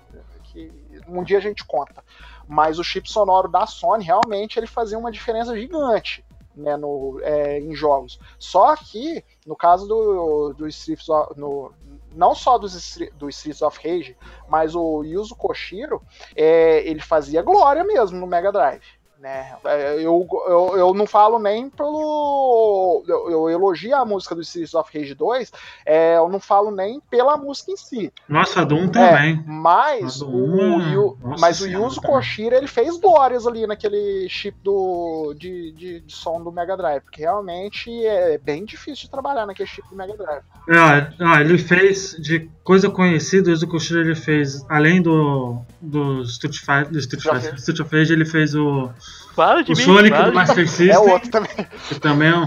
que um dia a gente conta. Mas o chip sonoro da Sony, realmente, ele fazia uma diferença gigante. Né, no, é, em jogos. Só que, no caso do, do Streets of, no, não só dos, do Streets of Rage, mas o Yuzo Koshiro, é, ele fazia glória mesmo no Mega Drive. Né? É, eu, eu, eu não falo nem pelo. Eu, eu elogio a música do Streets of Rage 2, é, eu não falo nem pela música em si. Nossa, a Doom também. É, mas, o, o, mas o Yuzo Koshiro ele fez glórias ali naquele chip do, de, de, de, som do Mega Drive, porque realmente é bem difícil de trabalhar naquele chip do Mega Drive. Ah, ele fez de coisa conhecida, o Yuzo Koshiro ele fez, além do, do Street Fighter, do Street, Fighter, Street of Rage, ele fez o Fala de o mim, Sonic do Master System. É o outro também. Que também é um.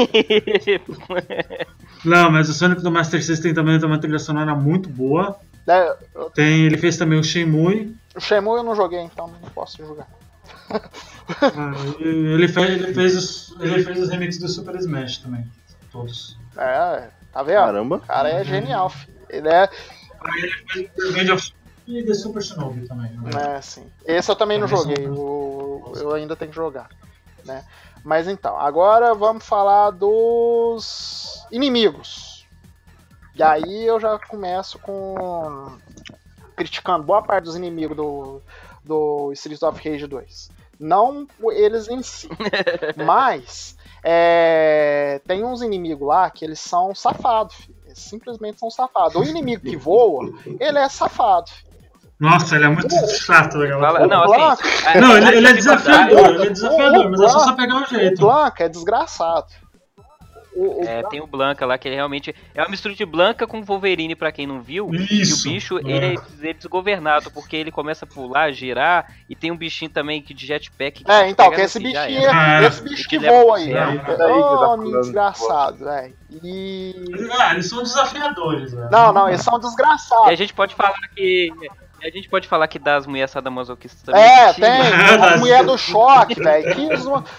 Não, mas o Sonic do Master System também tem uma trilha sonora muito boa. É, eu... Tem, ele fez também o Shenmue. O Shenmue eu não joguei, então não posso jogar. Ah, ele, fez, ele, fez os, ele fez os remixes do Super Smash também. Todos. É, tá vendo? Caramba. O cara é genial, filho. Ele é. Aí ele fez o Legend of e The Super Shinobi também. Né? É, sim. Esse eu também não joguei, eu, eu ainda tenho que jogar. Né? Mas então, agora vamos falar dos inimigos. E aí eu já começo com criticando boa parte dos inimigos do, do Streets of Rage 2. Não eles em si. Mas é, tem uns inimigos lá que eles são safados, filho. Eles simplesmente são safados. O inimigo que voa, ele é safado. Nossa, ele é muito chato, legal. Fala- não, o assim, a- Não, ele, a ele é dificuldade- desafiador, ele é desafiador, o mas é só você pegar o o jeito. Blanca é desgraçado. O, o É, Blanca- tem o Blanca lá, que ele realmente. É uma mistura de Blanca com Wolverine, pra quem não viu. Isso, E o bicho, é. ele é ele é desgovernado, porque ele começa a pular, girar, e tem um bichinho também que de jetpack. que É, então, que no esse já bichinho, era. esse bicho Que que voa aí. É falando. desgraçado, velho. E. Ah, eles são desafiadores, velho. Não, não, eles são E desgraçados. a gente pode falar que. A gente pode falar que das mulheres sadomasoquistas também. É, tem. A mulher do choque, velho.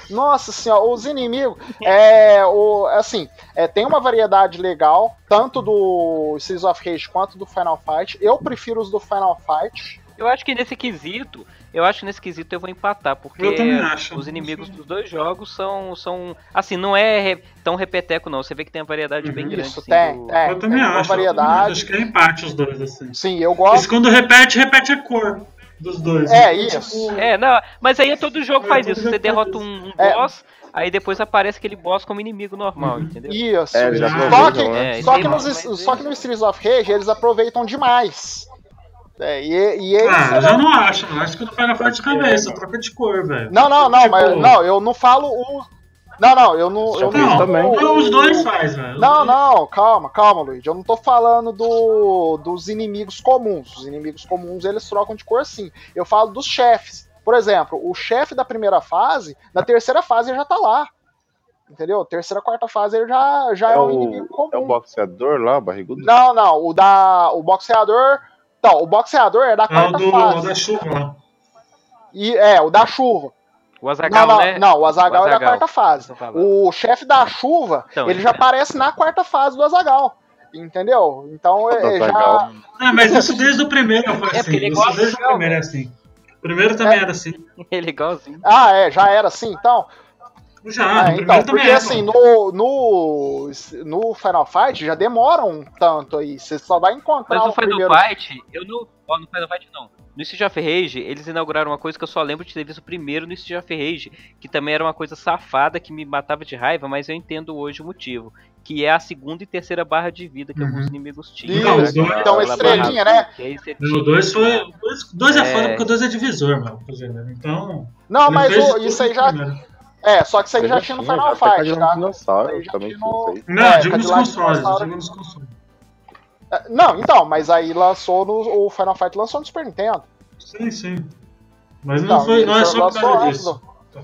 Nossa senhora, os inimigos. É, o, assim, é, tem uma variedade legal, tanto do Seas of Rage quanto do Final Fight. Eu prefiro os do Final Fight. Eu acho que nesse quesito, eu acho que nesse quesito eu vou empatar, porque Eu também acho. os inimigos dos dois jogos são, são assim, não é re- tão repeteco não, você vê que tem uma variedade bem Uhum. grande. Isso, assim, tem, do- tem. Eu também uma acho. variedade. Acho que é empate os dois, assim. Sim, eu gosto. quando repete, repete a cor dos dois. É, Então, isso. tipo, É, não, mas aí todo jogo É, faz todo isso, jogo você derrota isso. um, um É. boss, aí depois aparece aquele boss como inimigo normal, Uhum. entendeu? Isso. É, já Só que- né? É, Só que, nos, mas só que no Streets of Rage eles aproveitam demais. É, e, e eles. Ah, eu já não acho. Eu acho que no Final Fight cabeça, troca de cor, velho. Não, não, não, Tipo, mas não, eu não falo o. Não, não, eu não. Eu Não, não, também. Não, os dois faz, velho. Não, não, calma, calma, Luiz. Eu não tô falando do, dos inimigos comuns. Os inimigos comuns eles trocam de cor sim. Eu falo dos chefes. Por exemplo, o chefe da primeira fase, na terceira fase ele já tá lá. Entendeu? Terceira, quarta fase ele já, já é, É um inimigo o, comum. é o boxeador lá, o barrigudo? Não, não, o da. O boxeador. Então, o boxeador é da É o quarta do, fase. da chuva lá. E, é, o da chuva. O Azagal, não, não, né? não, o Azagal é da quarta fase. O chefe da chuva, Então, ele já aparece na quarta fase do Azagal. Entendeu? Então é, é já. É, mas isso desde o primeiro foi É, assim. porque ele isso desde o primeiro é assim. O primeiro também É. era assim. Ele é igualzinho. Ah, é, já era assim, então. Já, Ah, no então, porque assim, no, no, no Final Fight já demora um tanto aí. Você só vai encontrar Mas no o Final primeiro. Fight, eu não. Ó, no Final Fight não. No Street of Rage, eles inauguraram uma coisa que eu só lembro de ter visto primeiro no Street of Rage, que também era uma coisa safada que me matava de raiva, mas eu entendo hoje o motivo. Que é a segunda e terceira barra de vida que Uhum. alguns inimigos tinham. Não, os dois- então estrelinha, barra- né? que aí você O tinha- 2 foi. O 2 é, É. foda porque o 2 é divisor, mano. exemplo. Então. Não, mas o- isso aí já. primeiro. É, só que isso aí Eu já tinha no Final Fight, tá? Dinossauro já também no-. Não, É, digo nos consoles. Dinossauro. Digo nos consoles. É, Não, então, mas aí lançou no. O Final Fight lançou no Super Nintendo. Sim, sim. Mas não, Não, foi, não é só por causa disso.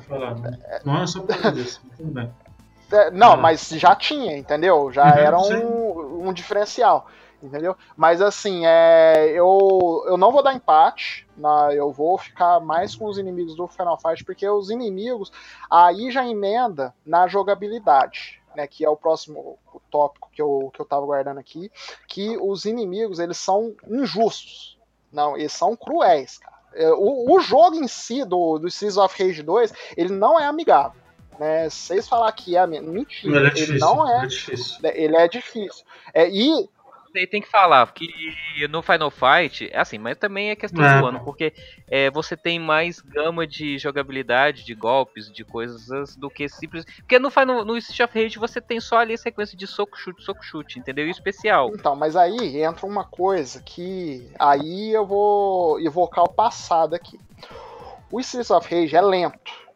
falando. Não é só por causa disso. Tudo bem. É, não, Ah. mas já tinha, entendeu? Já Uhum, era sim. um, um diferencial, entendeu? Mas assim, é, eu, eu não vou dar empate, na, eu vou ficar mais com os inimigos do Final Fight, porque os inimigos aí já emenda na jogabilidade, né? Que é o próximo tópico que eu, que eu tava guardando aqui, que os inimigos, eles são injustos. Não, eles são cruéis, cara. É, O, o jogo em si do, do Streets of Rage 2, ele não é amigável. Né? Vocês falar que é mentira, Ele é ele difícil. não é. é difícil. Ele é difícil. É, e Tem que falar que no Final Fight, é assim, mas também é questão É. do ano, porque é, você tem mais gama de jogabilidade, de golpes, de coisas do que simples. Porque no Final, no Street of Rage você tem só ali a sequência de soco, chute, soco, chute, entendeu? E o especial. Então, mas aí entra uma coisa que aí eu vou evocar o passado aqui. O Streets of Rage é lento.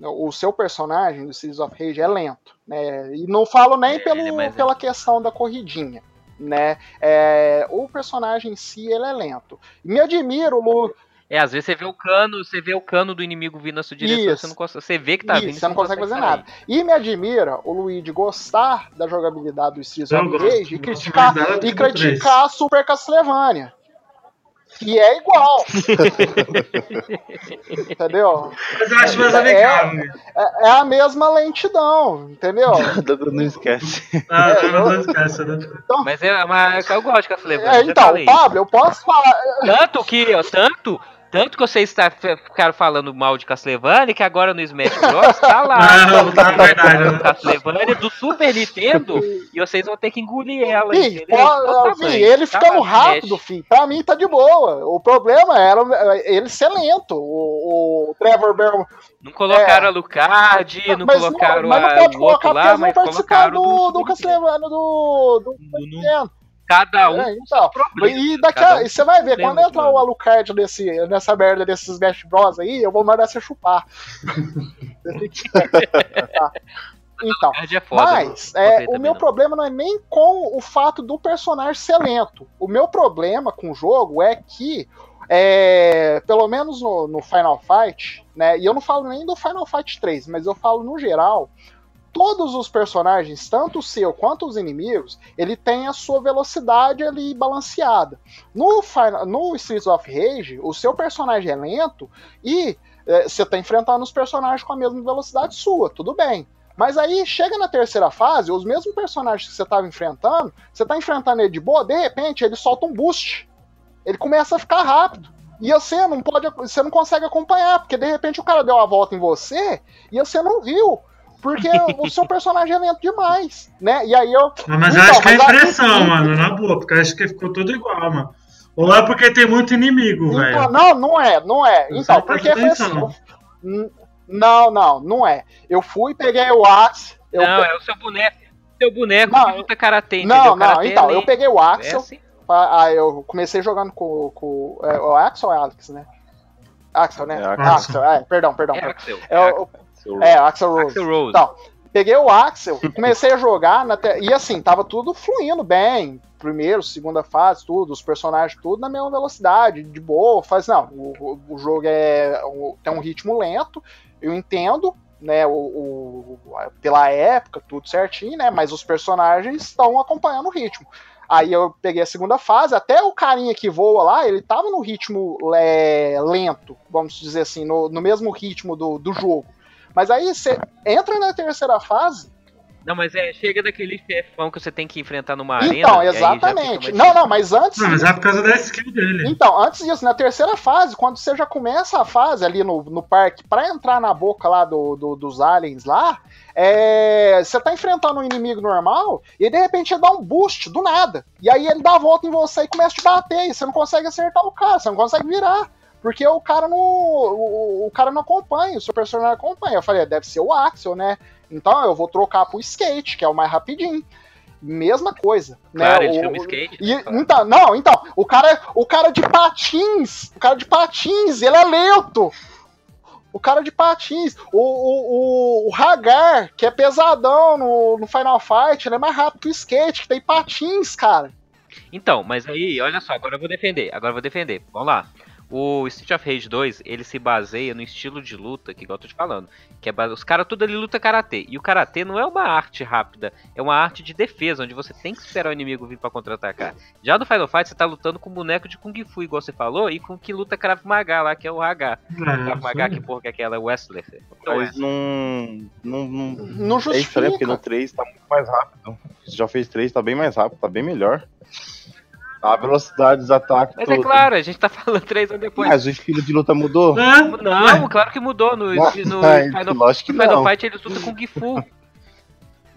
O seu personagem do Streets of Rage é lento. Né? E não falo nem É, pelo, é pela questão da corridinha. Né? É, o personagem em si ele é lento. Me admiro, Lu, É, às vezes você vê o cano, você vê o cano do inimigo vindo na sua direção, Isso. você não consegue, você vê que tá Isso, vindo, você não consegue fazer sair. nada. E me admira o Luigi gostar da jogabilidade do Streets of Rage e criticar, e criticar a Super Castlevania. Que é igual. entendeu? Mas eu acho mais É- amigável. É, é a mesma lentidão, entendeu? Dudu não esquece. Ah, É, não, esquece, né? Mas, é, mas eu gosto de Castlevania, É, já então, falei. Pablo, eu posso falar. Tanto que, ó, tanto Tanto que vocês tá- ficaram falando mal de Castlevania, que agora no Smash Bros. tá lá. Não, tá verdade, né? Castlevania do Super Nintendo e vocês vão ter que engolir ela. Fih, entendeu? pô, Olha o fih, tamanho. ele Tá ficando lá no rápido, filho, pra mim tá de boa. O problema era ele ser lento. O, o Trevor Bell. Não colocaram É. a Lucard, não mas colocaram mas não a, pode o outro lá, não mas colocaram do, do, do, Castlevania do, do. Não- Nintendo. Cada um É, então. E daqui a, um você vai ver, quando entrar o Alucard nesse, nessa merda desses Smash Bros aí, eu vou mandar você chupar. Tá. Então, é foda, mas é, o meu não. problema não é nem com o fato do personagem ser lento. O meu problema com o jogo é que, é, pelo menos no, no Final Fight, né? E eu não falo nem do Final Fight 3, mas eu falo no geral. Todos os personagens, tanto o seu quanto os inimigos, ele tem a sua velocidade ali balanceada. No, Final, no Streets of Rage, o seu personagem é lento e é, você está enfrentando os personagens com a mesma velocidade sua, tudo bem. Mas aí chega na terceira fase, os mesmos personagens que você estava enfrentando, você tá enfrentando ele de boa, de repente ele solta um boost. Ele começa a ficar rápido. E você não pode, você não consegue acompanhar, porque de repente o cara deu a volta em você e você não viu. Porque o seu personagem é lento demais, né? E aí eu. Mas eu Então, acho que é mas a- impressão, mano, na boa, porque eu acho que ficou tudo igual, mano. Ou é porque tem muito inimigo, Então, velho. não, não é, não é. Não Então, porque foi assim. eu- Não, não, não é. Eu fui, peguei o Axe. Eu Não, pe- é o seu boneco. Seu boneco Não, que luta karatê, não, não, Karatê então, é eu lento, peguei o é Axel. assim. Ah, ah, eu comecei jogando com, com é, o Axel ou é Alex, né? Axel, né? É, Axel. Axel, é, perdão, perdão. É perdão. Axel. É, o- Seu- é, Axel Rose. Axel Rose. Então, peguei o Axel, comecei a jogar, na te- e assim, tava tudo fluindo bem. Primeiro, segunda fase, tudo, os personagens, tudo na mesma velocidade, de boa. Faz, não, o, o- jogo é, um- tem um ritmo lento, eu entendo, né, o, o- pela época, tudo certinho, né, mas os personagens estão acompanhando o ritmo. Aí eu peguei a segunda fase, até o carinha que voa lá, ele tava no ritmo é, lento, vamos dizer assim, no, no mesmo ritmo do, do jogo. Mas aí você entra na terceira fase, Não, mas é, chega daquele chefão que você tem que enfrentar numa arena. então, e já fica exatamente. Não, não, mas antes. Não, mas é por causa da skill dele. Então, antes disso, na terceira fase, quando você já começa a fase ali no, no parque, pra entrar na boca lá do, do- dos aliens lá, é, você tá enfrentando um inimigo normal e de repente ele dá um boost do nada. E aí ele dá a volta em você e começa a te bater. E você não consegue acertar o cara, você não consegue virar. Porque o cara não. O, o cara não acompanha, o seu personagem não acompanha. Eu falei, deve ser o Axel, né? Então eu vou trocar pro skate, que é o mais rapidinho. Mesma coisa. Claro, né? ele O- chama skate. e- né, claro. então, não, então, o cara, o cara de patins, o cara de patins, ele é lento. O cara de patins, o, o, o, o Hagar, que é pesadão no, no Final Fight, ele é mais rápido que o skate, que tem patins, cara. Então, mas aí, olha só, agora eu vou defender. Agora eu vou defender. Vamos lá. O Street of Rage 2, ele se baseia no estilo de luta, que igual eu tô te falando. Que é base... Os caras tudo ali luta karatê. E o karatê não é uma arte rápida, é uma arte de defesa, onde você tem que esperar o inimigo vir pra contra-atacar. Já no Final Fight, você tá lutando com boneco de Kung Fu, igual você falou, e com o que luta Krav Maga lá, que é o H. Krav Maga, É, que porra que é aquela Wrestler. Mas não. Não, não, Não é estranho, porque justifica. no 3 tá muito mais rápido. Você já fez 3, tá bem mais rápido, tá bem melhor. A velocidade dos ataques. Mas é tudo. claro, a gente tá falando três anos depois. Mas o estilo de luta mudou? É? Não, claro que mudou. No, no Mas, Final, lógico que no Final não. Fight eles lutam com Kung Fu.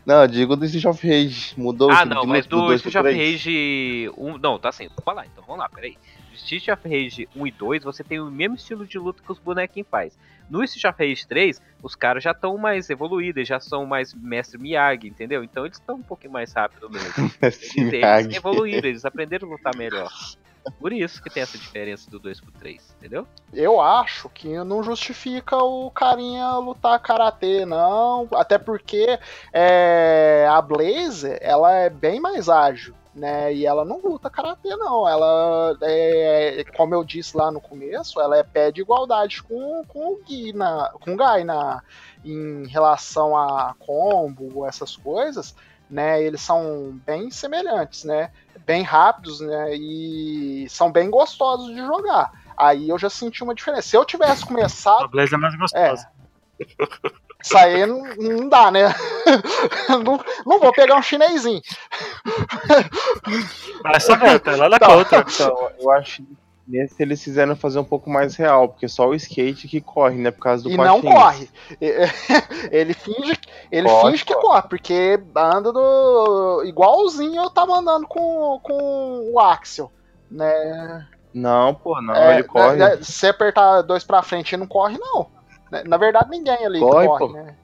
Não, eu digo do Street of Rage. Mudou o Ah, estilo não, de mas luta do do 2 pro Street of 3. Rage 1. Não, tá assim, vou falar, então vamos lá, peraí. Street of Rage 1 e 2, você tem o mesmo estilo de luta que os bonequinhos faz. No Street of Rage 3, os caras já estão mais evoluídos, eles já são mais mestre Miyagi, entendeu? Então eles estão um pouquinho mais rápido mesmo. Eles, eles evoluíram, eles aprenderam a lutar melhor. Por isso que tem essa diferença do 2 pro 3, entendeu? Eu acho que não justifica o carinha lutar karatê, não. Até porque é, a Blaze, ela é bem mais ágil, né? E ela não luta karatê, não. Ela, é, como eu disse lá no começo, ela é pé de igualdade com, com o Gui na, com o Guy na, em relação a combo, essas coisas. Né, eles são bem semelhantes, né? Bem rápidos, né? E são bem gostosos de jogar. Aí eu já senti uma diferença. Se eu tivesse A começado. Blaze é mais gostosa. Isso aí não, não dá, né? não, não vou pegar um chinesinho. Mas só volta, lá na Tá. contra. Então, eu acho Nesse eles fizeram fazer um pouco mais real, porque só o skate que corre, né? Por causa do E não patins. corre. Ele finge, ele Corre, finge que corre. corre, porque anda do. igualzinho eu tava andando com, com o Axel. Né? Não, pô, não, É, ele corre. né, Se você apertar dois pra frente, ele não corre, não. Né, Na verdade, ninguém ali Corre, corre, pô. né?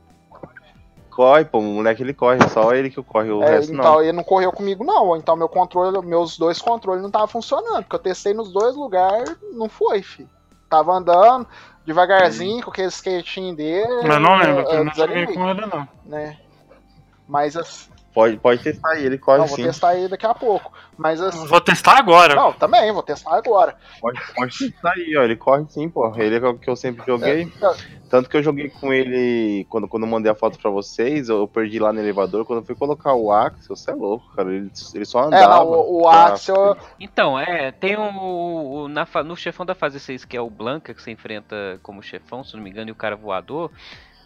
Corre, pô, o moleque ele corre, só ele que corre, o É, resto então não. ele não correu comigo, não. Então meu controle, meus dois controles não estavam funcionando. Porque eu testei nos dois lugares, não foi, fi. Tava andando devagarzinho com aquele skatinho dele. Mas não lembro, eu- porque eu não joguei com ele, não. né? Mas assim, Pode, pode testar ele corre não, vou sim. testar ele daqui a pouco. Mas assim, Vou testar agora. não, também, vou testar agora. Pode, pode testar aí, ó, ele corre sim, pô. Ele é o que eu sempre joguei. É. Tanto que eu joguei com ele, quando, quando eu mandei a foto pra vocês, eu perdi lá no elevador. Quando eu fui colocar o Axel, você é louco, cara. Ele, ele só andava. É, não, o, o tá? Axel. Então, é, tem um, o, na, no chefão da fase 6, que é o Blanca, que você enfrenta como chefão, se não me engano, e o cara voador.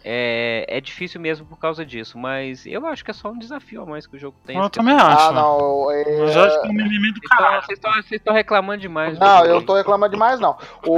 É, é difícil mesmo por causa disso, mas eu acho que é só um desafio a mais que o jogo tem. Eu também acho. Ah, não. é- Eu já acho que é um do tão- caralho. Vocês estão- reclamando demais. Não, eu não tô reclamando demais, não. O,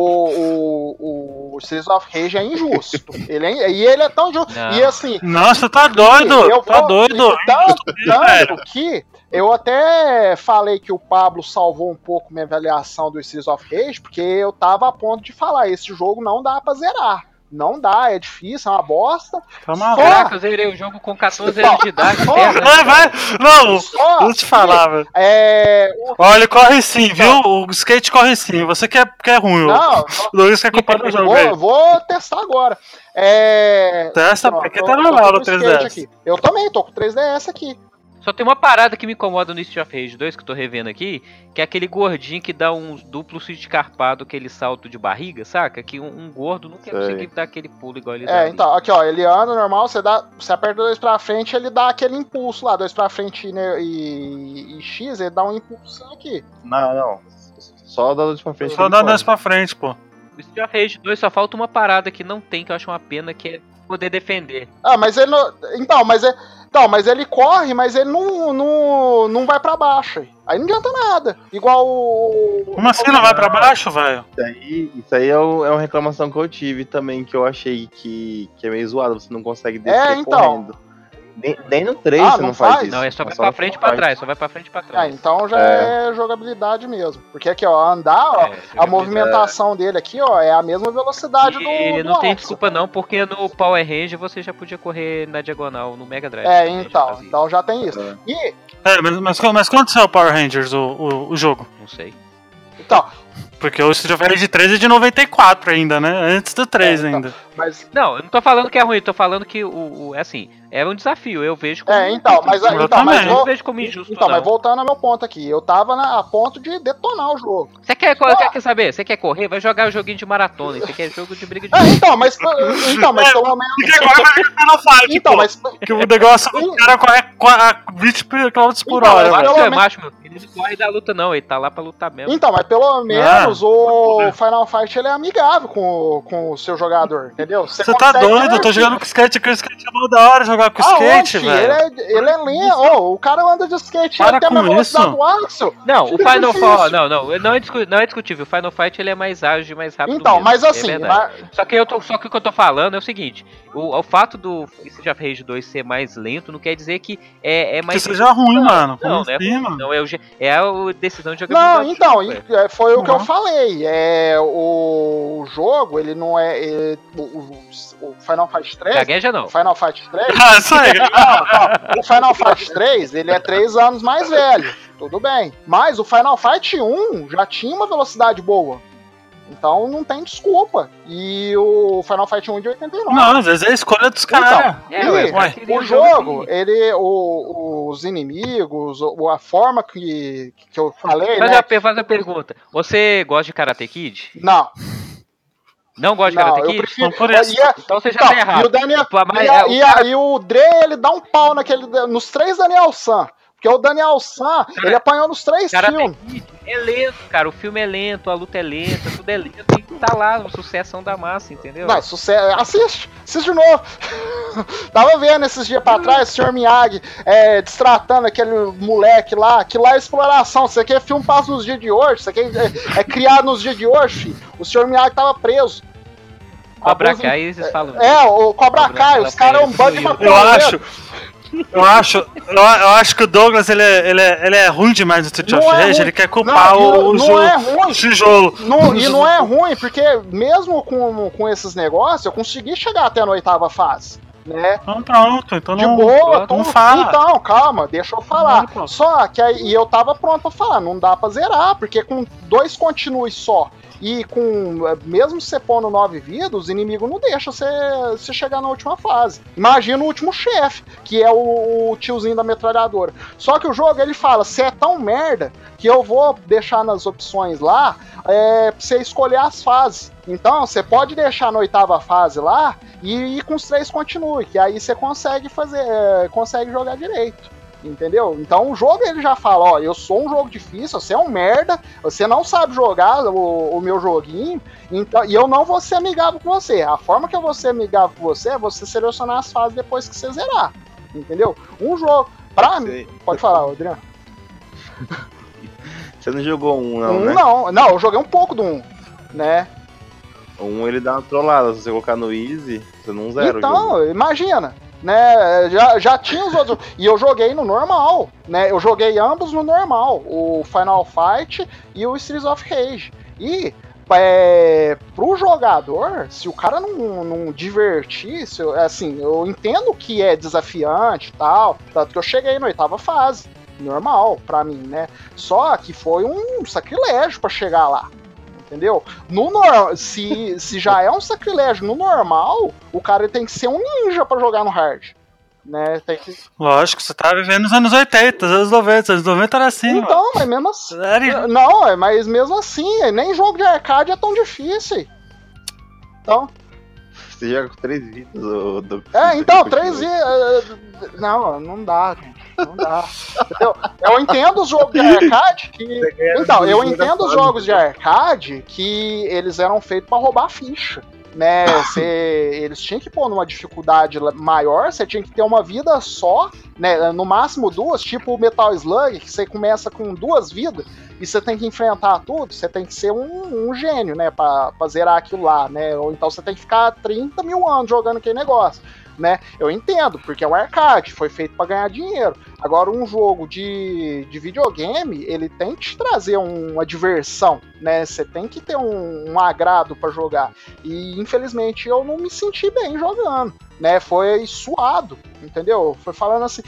o, o Series of Rage é injusto. ele é, e ele é tão injusto. Não. E assim, Nossa, tá doido! eu Tá vou- doido! Tanto, tanto que eu até falei que o Pablo salvou um pouco minha avaliação do Series of Rage, porque eu tava a ponto de falar: esse jogo não dá pra zerar. Não dá, é difícil, é uma bosta. Tá maluco. Caraca, eu zerei o jogo com 14 anos de idade. Só- merda. Vai, vai! Não! Só Vou te falar, velho. É. Olha, corre sim, viu? O skate corre sim. Você que é, que é ruim. Não, O Luiz que é culpado do jogo vou, vou testar agora. É. Testa, porque tá no o skate 3DS. aqui. Eu também, tô com o 3DS aqui. Só tem uma parada que me incomoda no Street of Rage 2, que eu tô revendo aqui, que é aquele gordinho que dá um duplo switch carpado, aquele salto de barriga, saca? Que um, um gordo nunca Sei. conseguir dar aquele pulo igual ele dá. É, ali. então, aqui ó, ele anda normal, você dá, você aperta dois pra frente, ele dá aquele impulso lá, dois pra frente né, e, e X, ele dá um impulso aqui. Não, não. Só dá dois pra frente. Só dá dois pra frente, pô. No Street of Rage 2 só falta uma parada que não tem, que eu acho uma pena, que é poder defender. Ah, mas ele não, então, mas é, então, mas ele corre, mas ele não, não, não vai pra baixo. aí. Aí não adianta nada. Igual o Como assim não vai pra baixo, velho? Isso aí, isso aí é, o- é uma reclamação que eu tive também, que eu achei que, que é meio zoado, você não consegue descer É, então. correndo. Nem, nem no 3 Ah, você não não faz, faz? isso. Não, é só vai no pra frente e pra trás, só vai pra frente e pra Ah, trás. então já é. jogabilidade mesmo. Porque aqui, ó, andar, ó, É, a movimentação dele aqui, ó, é a mesma velocidade do, E do não tem Axel. desculpa não, porque no Power Range você já podia correr na diagonal, no Mega Drive. É, já então, fazia. então já tem isso. É. E, É, mas, mas, mas quando saiu o Power Rangers, o, o, o jogo? Não sei. então, Porque o Street of Rage 3 é de 94 ainda, né? Antes do 3 É, então. ainda. mas Não, eu não tô falando que é ruim, eu tô falando que o, o- é assim, é um desafio, eu vejo como É, então, mas, Eu então, mas eu não vou, vejo como injusto então, não. mas voltando ao meu ponto aqui, eu tava na, a ponto de detonar o jogo. Você quer, quer, quer saber? Você quer correr? Vai jogar o joguinho de maratona. Isso aqui é jogo de briga de. É, então, mas, então, mas pelo menos. Porque agora vai Final Fight, Então, pô. mas, Que o negócio o cara corre a 20 km por Então, hora, mas. Macho pelo é menos- macho, meu filho. Ele não corre da luta, não. Ele tá lá pra lutar mesmo. então, mas pelo menos Ah, o Final Fight ele é amigável com, o- com o seu jogador, entendeu? Você tá doido? Eu tô jogando com skate aqui, o skate é mó da hora jogar com Ah, skate, velho. Ele é, ele é lento. Ô, o cara anda de skate Para ele tem a com velocidade isso. do Axel. Não, o Final. Fight. Não, não. Não é, não é discutível. O Final Fight ele é mais ágil e mais rápido. Então, mesmo, mas é assim, verdade. mas- Só que, eu tô, só que o que eu tô falando é o seguinte: o, o fato do Street of Rage 2 ser mais lento não quer dizer que é, é Que mais. seja ruim, mano. Como Não, não é assim, mano? Não, é, o, é a decisão de Não, jogabilidade. então, do jogo, é, foi o que eu Uhum. falei. É, o jogo, ele não é. é, o, o- Final Fight 3. Gagueja não. O Final Fight 3. Aí. Não, não, o Final Fight 3, ele é 3 anos mais velho. Tudo bem. Mas o Final Fight 1 já tinha uma velocidade boa. Então não tem desculpa. E o Final Fight 1 de 89. Não, às vezes é a escolha dos caras. É, E ué, ué, queria o um jogo, ele, o- os inimigos, o- a forma que, que eu falei, Faz, né? per- faz uma pergunta. Você gosta de Karate Kid? Não, Não gosta de Karate Kid? prefiro. Então, por isso. A- você já então, tá e o errado. Daniel, e, é, a- o e o Dre, ele dá um pau naquele, nos três Daniel San. Porque o Daniel San, Cara, ele apanhou nos três Karate filmes. Kid é lento, cara. O filme é lento, a luta é lenta, tudo é lento e tá lá, uma sucessão da massa, entendeu? Não, sucesso. Assiste, assiste de novo. Tava vendo esses dias pra trás o Sr. Miyagi é, destratando aquele moleque lá, que lá é exploração. Isso aqui é filme passa nos dias de hoje, isso aqui é, é criado nos dias de hoje, filho. O Sr. Miyagi tava preso. Cobra Kai, eles falam. É, o Cobra Cobra Kai, os caras é um bando de eu maconheiro. Eu acho. Eu acho, eu, eu acho que o Douglas ele é, ele é, ele é ruim demais no Street Não of é Rage, ele quer culpar Não, o, o, não jo- é ruim. o tijolo. Não- e não é ruim, porque mesmo com, com esses negócios, eu consegui chegar até a oitava fase. Né? Então pronto, então De não. boa, não tô- fala. Então, calma, deixa eu falar. Não. Só que aí eu tava pronto pra falar, não dá pra zerar, porque com dois continues só e com mesmo você pondo nove vidas, os inimigos não deixam você, você chegar na última fase. Imagina o último chefe, que é o, o tiozinho da metralhadora. Só que o jogo ele fala: você é tão merda que eu vou deixar nas opções lá é, pra você escolher as fases. Então, você pode deixar na oitava fase lá e ir com os três continue, que aí você consegue fazer, é, consegue jogar direito. Entendeu? Então o jogo ele já fala, ó, eu sou um jogo difícil, você é um merda, você não sabe jogar o, o meu joguinho, então, e eu não vou ser amigável com você. A forma que eu vou ser amigável com você é você selecionar as fases depois que você zerar. Entendeu? Um jogo. Pra mim. Pode falar, Adriano. você não jogou um, não, um né? não. Não, eu joguei um pouco do um. Né? Um ele dá uma trollada. Se você colocar no Easy, você não zera. Então, imagina. Né, já, já tinha os outros. E eu joguei no normal, né? Eu joguei ambos no normal, o Final Fight e o Streets of Rage. E é, pro jogador, se o cara não, não divertir, se eu- assim, eu entendo que é desafiante e tal, tanto que eu cheguei na oitava fase, normal pra mim, né? Só que foi um sacrilégio pra chegar lá. Entendeu? No nor- se, se já é um sacrilégio no normal, o cara tem que ser um ninja pra jogar no hard. Né? Tem que... Lógico, você tá vivendo nos anos 80, anos 90, os anos 90 era assim, mano. Então, mas mesmo assim. Sério? Não, é, mas mesmo assim, nem jogo de arcade é tão difícil. Então, Você joga com três vidas. do- é, então, três e. eh, Não, não dá, gente. Não dá. Entendeu? Eu entendo os jogos de arcade que. Então, eu entendo os jogos de arcade que eles eram feitos pra roubar ficha. Né, cê- eles tinham que pôr numa dificuldade maior, você tinha que ter uma vida só, né, no máximo duas, tipo o Metal Slug, que você começa com duas vidas e você tem que enfrentar tudo, você tem que ser um, um gênio, né, pra, pra zerar aquilo lá, né, ou então você tem que ficar 30 mil anos jogando aquele negócio, né, eu entendo, porque é um arcade, foi feito pra ganhar dinheiro, Agora, um jogo de, de videogame, ele tem que te trazer um- uma diversão, né? Você tem que ter um, um agrado pra jogar. E, infelizmente, eu não me senti bem jogando, né? Foi suado, entendeu? Foi falando assim,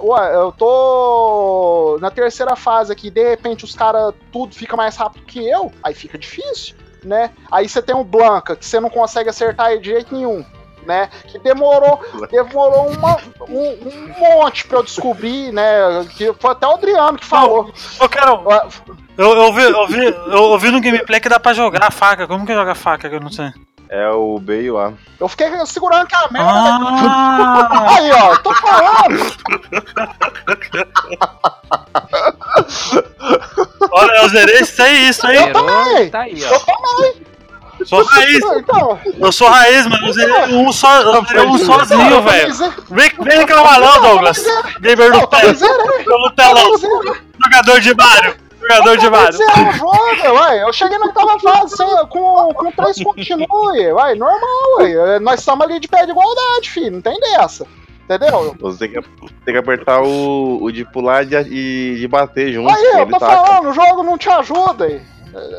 ué, eu tô na terceira fase aqui, de repente os caras tudo fica mais rápido que eu, aí fica difícil, né? Aí você tem o Blanca, que você não consegue acertar de jeito nenhum. Né, que demorou, demorou uma- um, um monte pra eu descobrir, né? Que foi até o Adriano que falou. Eu quero. Eu, eu, vi, eu, vi, eu, eu vi no gameplay que dá pra jogar a faca. Como que joga a faca que eu não sei? É o B e o A. Eu fiquei segurando aquela merda. Ah! Aí, ó, tô falando. Olha, eu zerei sem isso aí. Zerou, também. tá aí, Eu ó. também. Sou raiz. Então, Eu sou raiz, mano. Eu zerei um, só, eu zerei um sozinho, eu velho. Vem, vem reclamar não, Douglas. Gamer do zerei. Pelo telão. Jogador de Mario. Jogador de Mario. O jogo, ué. Eu cheguei na oitava fase com, com três continue, ué. Normal, ué. Nós estamos ali de pé de igualdade, filho. Não tem dessa. Entendeu? Você tem que, tem que apertar o, o de pular e de, de bater junto. Aí, eu tô taca. falando, o jogo não te ajuda aí.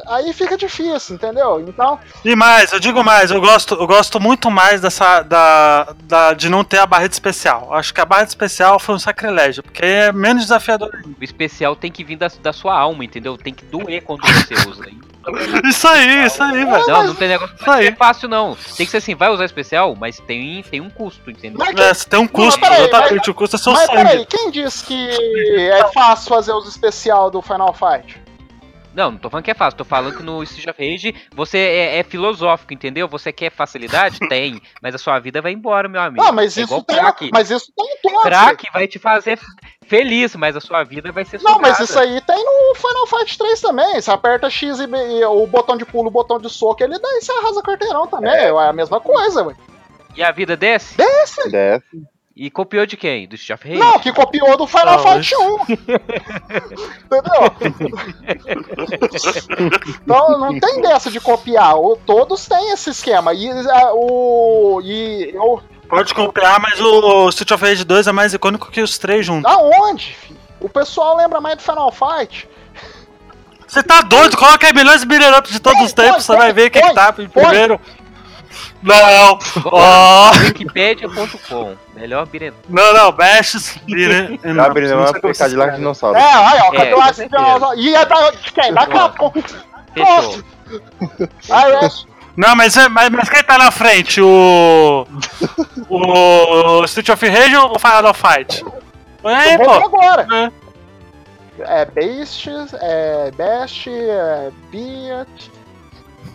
Aí fica difícil, entendeu? Então, E mais, eu digo mais, eu gosto, eu gosto muito mais dessa da, da de não ter a barreta especial. Acho que a barreta especial foi um sacrilégio, porque é menos desafiador. O especial tem que vir da, da sua alma, entendeu? Tem que doer quando você usa. Isso aí, isso aí, velho. Não, não tem negócio Isso aí. é fácil, não. Tem que ser assim, vai usar especial, mas tem, tem um custo, entendeu? Mas É, você tem um custo, Não, peraí, exatamente, o custo é seu mas sangue. peraí, quem disse que é fácil fazer os especial do Final Fight? Não, não tô falando que é fácil, tô falando que no Street of Rage você é, é filosófico, entendeu? Você quer facilidade? Tem, mas a sua vida vai embora, meu amigo. Ah, mas é isso igual tem, crack. mas isso tem em todos. Crack vai te fazer feliz, mas a sua vida vai ser Não, mas sugada. isso aí tem no Final Fight 3 também. Você aperta X e, e o botão de pulo, o botão de soco, ele dá e você arrasa quarteirão também. É, a mesma coisa, ué. E a vida desce? Desce. Desce. E copiou de quem? Do Street of Rage? Não, que copiou do Final Fight 1. Entendeu? Então não tem dessa de copiar. O- todos têm esse esquema. E a- o. E eu. Pode copiar, mas o Street of Rage 2 é mais icônico que os três juntos. Aonde? filho? O pessoal lembra mais do Final Fight. Você tá doido? Coloca aí melhores beat'em de todos Põe, os tempos, você vai ver quem põe, que tá em põe. Não! Ó! Wikipedia.com. Melhor beat'em Não, não, Bash, beat'em up. Abre Não uma de lá de dinossauro. É, aí, ó, É, certeza. dinossauro. E é da, de quem? Da Capcom. Fechou. Aí é. Não, mas, é- mas, mas quem tá na frente? O. O Street of Rage ou o Final Fight? É, pô. agora. É. É Beast, é Best, é Beat.